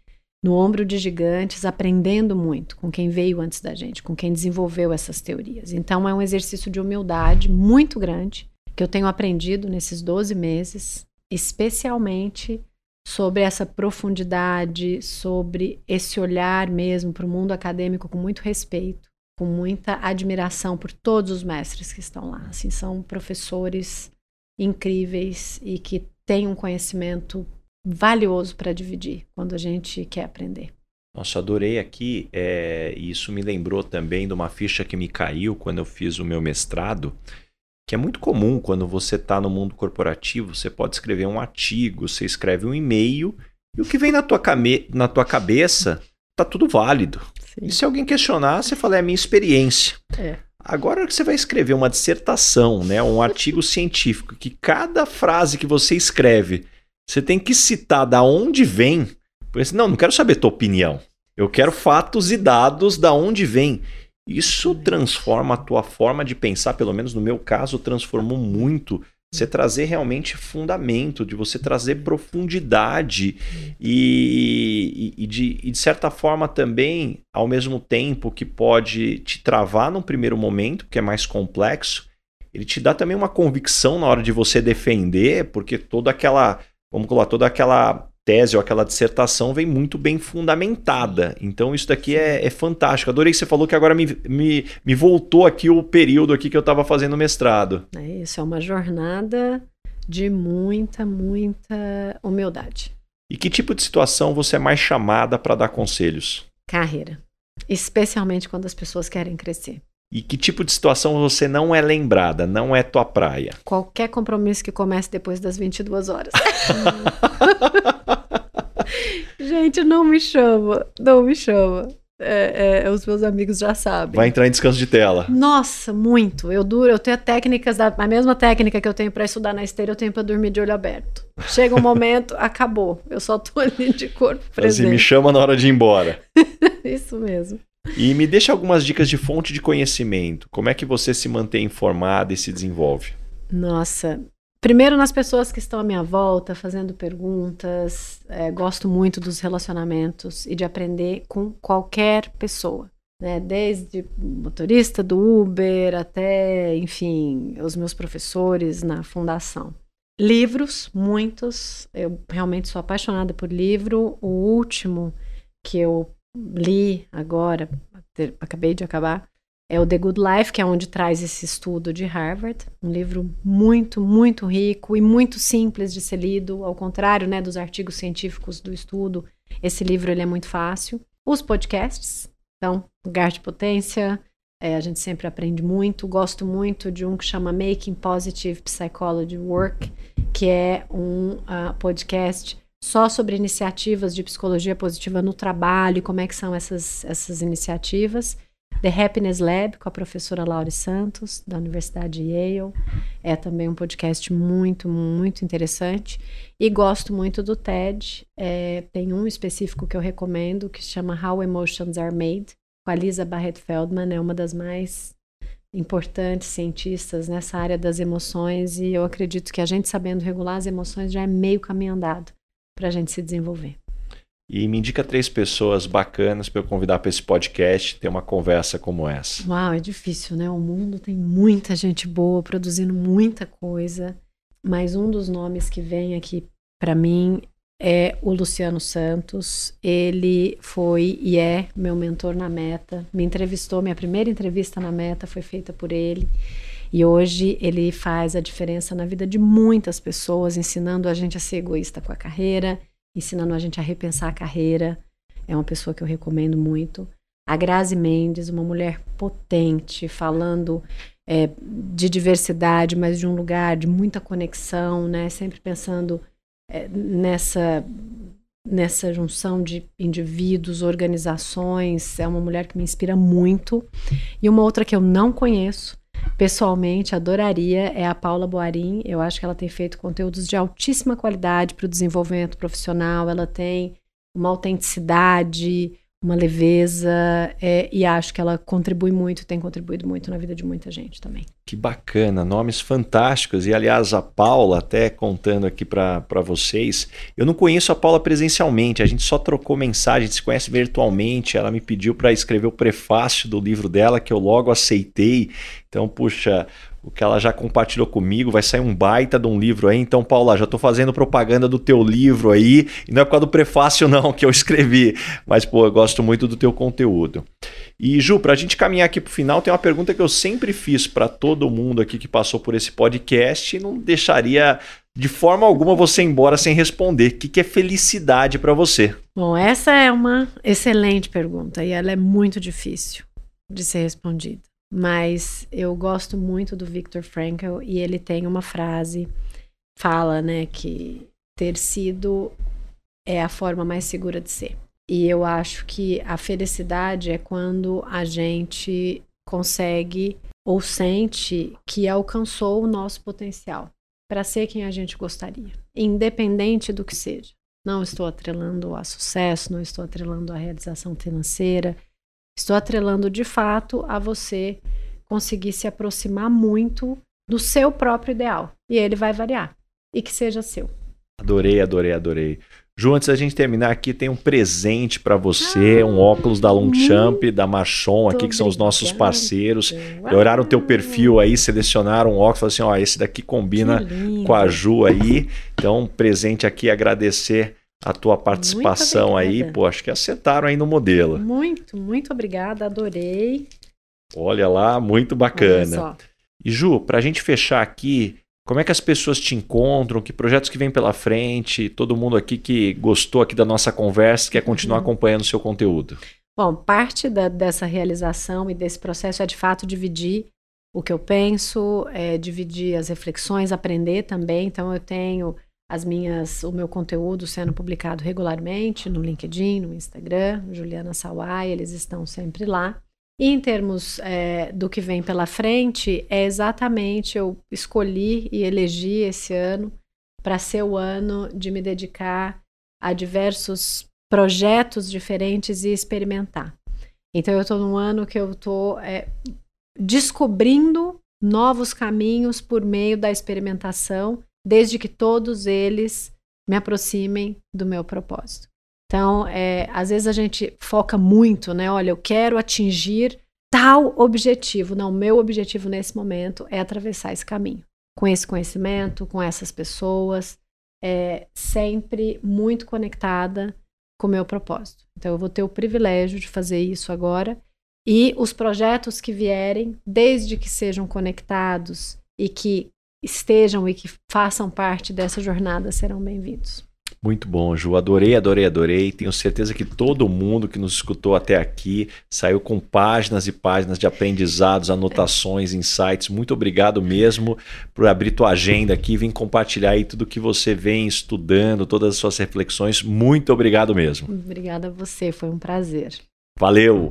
no ombro de gigantes, aprendendo muito com quem veio antes da gente, com quem desenvolveu essas teorias. Então é um exercício de humildade muito grande que eu tenho aprendido nesses 12 meses, especialmente sobre essa profundidade, sobre esse olhar mesmo para o mundo acadêmico com muito respeito, com muita admiração por todos os mestres que estão lá. Assim, são professores incríveis e que têm um conhecimento valioso para dividir quando a gente quer aprender. Nossa, adorei aqui. É, isso me lembrou também de uma ficha que me caiu quando eu fiz o meu mestrado, que é muito comum quando você está no mundo corporativo, você pode escrever um artigo, você escreve um e-mail, e o que vem na tua, came- na tua cabeça tá tudo válido. Sim. E se alguém questionar, você fala, é a minha experiência. É. Agora que você vai escrever uma dissertação, né, um artigo científico, que cada frase que você escreve, você tem que citar da onde vem. Porque, não, não quero saber tua opinião. Eu quero fatos e dados da onde vem. Isso transforma a tua forma de pensar, pelo menos no meu caso, transformou muito. Você trazer realmente fundamento, de você trazer profundidade e, e, e de, e de certa forma também, ao mesmo tempo que pode te travar num primeiro momento, que é mais complexo, ele te dá também uma convicção na hora de você defender, porque toda aquela vamos colocar toda aquela tese ou aquela dissertação vem muito bem fundamentada. Então isso daqui é, é fantástico. Adorei que você falou que agora me, me, me voltou aqui o período aqui que eu estava fazendo mestrado. É isso, é uma jornada de muita, muita humildade. E que tipo de situação você é mais chamada para dar conselhos? Carreira. Especialmente quando as pessoas querem crescer. E que tipo de situação você não é lembrada, não é tua praia? Qualquer compromisso que comece depois das 22 horas. Gente, não me chama, não me chama. É, é, os meus amigos já sabem. Vai entrar em descanso de tela. Nossa, muito. Eu duro, eu tenho técnicas, a mesma técnica que eu tenho para estudar na esteira, eu tenho para dormir de olho aberto. Chega um momento, acabou. Eu só tô ali de corpo presente. Assim, me chama na hora de ir embora. Isso mesmo. E me deixa algumas dicas de fonte de conhecimento. Como é que você se mantém informada e se desenvolve? Nossa, Primeiro nas pessoas que estão à minha volta, fazendo perguntas. É, gosto muito dos relacionamentos e de aprender com qualquer pessoa. Né? Desde motorista do Uber até, enfim, os meus professores na fundação. Livros, muitos. Eu realmente sou apaixonada por livro. O último que eu li agora, acabei de acabar, é o The Good Life, que é onde traz esse estudo de Harvard, um livro muito, muito rico e muito simples de ser lido, ao contrário, né, dos artigos científicos do estudo. Esse livro ele é muito fácil. Os podcasts, então, Lugar de Potência, é, a gente sempre aprende muito. Gosto muito de um que chama Making Positive Psychology Work, que é um uh, podcast só sobre iniciativas de psicologia positiva no trabalho como é que são essas, essas iniciativas. The Happiness Lab, com a professora Laura Santos, da Universidade de Yale. É também um podcast muito, muito interessante. E gosto muito do TED. É, tem um específico que eu recomendo, que chama How Emotions Are Made, com a Lisa Barrett Feldman. É uma das mais importantes cientistas nessa área das emoções. E eu acredito que a gente sabendo regular as emoções já é meio caminho andado para a gente se desenvolver. E me indica três pessoas bacanas para eu convidar para esse podcast, ter uma conversa como essa. Uau, é difícil, né? O mundo tem muita gente boa produzindo muita coisa, mas um dos nomes que vem aqui para mim é o Luciano Santos. Ele foi e é meu mentor na Meta. Me entrevistou, minha primeira entrevista na Meta foi feita por ele. E hoje ele faz a diferença na vida de muitas pessoas, ensinando a gente a ser egoísta com a carreira, ensinando a gente a repensar a carreira. É uma pessoa que eu recomendo muito. A Grazi Mendes, uma mulher potente, falando é, de diversidade, mas de um lugar de muita conexão, né? Sempre pensando é, nessa nessa junção de indivíduos, organizações. É uma mulher que me inspira muito. E uma outra que eu não conheço, pessoalmente adoraria é a Paula Boarim. Eu acho que ela tem feito conteúdos de altíssima qualidade para o desenvolvimento profissional. Ela tem uma autenticidade, uma leveza, é, e acho que ela contribui muito, tem contribuído muito na vida de muita gente também. Que bacana, nomes fantásticos. E aliás, a Paula, até contando aqui para vocês, eu não conheço a Paula presencialmente, a gente só trocou mensagem, a gente se conhece virtualmente. Ela me pediu para escrever o prefácio do livro dela, que eu logo aceitei. Então, puxa, o que ela já compartilhou comigo, vai sair um baita de um livro aí. Então, Paula, já estou fazendo propaganda do teu livro aí, e não é por causa do prefácio não que eu escrevi, mas pô, eu gosto muito do teu conteúdo. E Ju, para a gente caminhar aqui para o final, tem uma pergunta que eu sempre fiz para todo mundo aqui que passou por esse podcast e não deixaria de forma alguma você embora sem responder. O que, que é felicidade para você? Bom, essa é uma excelente pergunta e ela é muito difícil de ser respondida mas eu gosto muito do Viktor Frankl e ele tem uma frase fala, né, que ter sido é a forma mais segura de ser. E eu acho que a felicidade é quando a gente consegue ou sente que alcançou o nosso potencial para ser quem a gente gostaria, independente do que seja. Não estou atrelando a sucesso, não estou atrelando a realização financeira, Estou atrelando de fato a você conseguir se aproximar muito do seu próprio ideal. E ele vai variar. E que seja seu. Adorei, adorei, adorei. Ju, antes da gente terminar aqui, tem um presente para você, ah, um óculos da Longchamp, da Marchon aqui, que são os nossos parceiros. Olharam o teu perfil aí, selecionaram um óculos, falaram assim, ó, esse daqui combina com a Ju aí. Então, presente aqui, agradecer a tua participação aí. Pô, acho que acertaram aí no modelo. Muito, muito obrigada, adorei. Olha lá, muito bacana. E Ju, para a gente fechar aqui, como é que as pessoas te encontram? Que projetos que vem pela frente? Todo mundo aqui que gostou aqui da nossa conversa quer continuar uhum. acompanhando o seu conteúdo. Bom, parte da, dessa realização e desse processo é de fato dividir o que eu penso, é dividir as reflexões, aprender também. Então eu tenho as minhas, o meu conteúdo sendo publicado regularmente no LinkedIn, no Instagram, Juliana Sawai, eles estão sempre lá. E em termos é, do que vem pela frente, é exatamente eu escolhi e elegi esse ano para ser o ano de me dedicar a diversos projetos diferentes e experimentar. Então eu estou num ano que eu estou é, descobrindo novos caminhos por meio da experimentação, desde que todos eles me aproximem do meu propósito. Então, é, às vezes a gente foca muito, né? Olha, eu quero atingir tal objetivo. Não, meu objetivo nesse momento é atravessar esse caminho. Com esse conhecimento, com essas pessoas, é, sempre muito conectada com o meu propósito. Então, eu vou ter o privilégio de fazer isso agora. E os projetos que vierem, desde que sejam conectados e que estejam e que façam parte dessa jornada, serão bem-vindos. Muito bom, Ju. Adorei, adorei, adorei. Tenho certeza que todo mundo que nos escutou até aqui saiu com páginas e páginas de aprendizados, anotações, insights. Muito obrigado mesmo por abrir tua agenda aqui, vir compartilhar aí tudo que você vem estudando, todas as suas reflexões. Muito obrigado mesmo. Obrigada a você, foi um prazer. Valeu.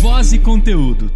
voz e conteúdo.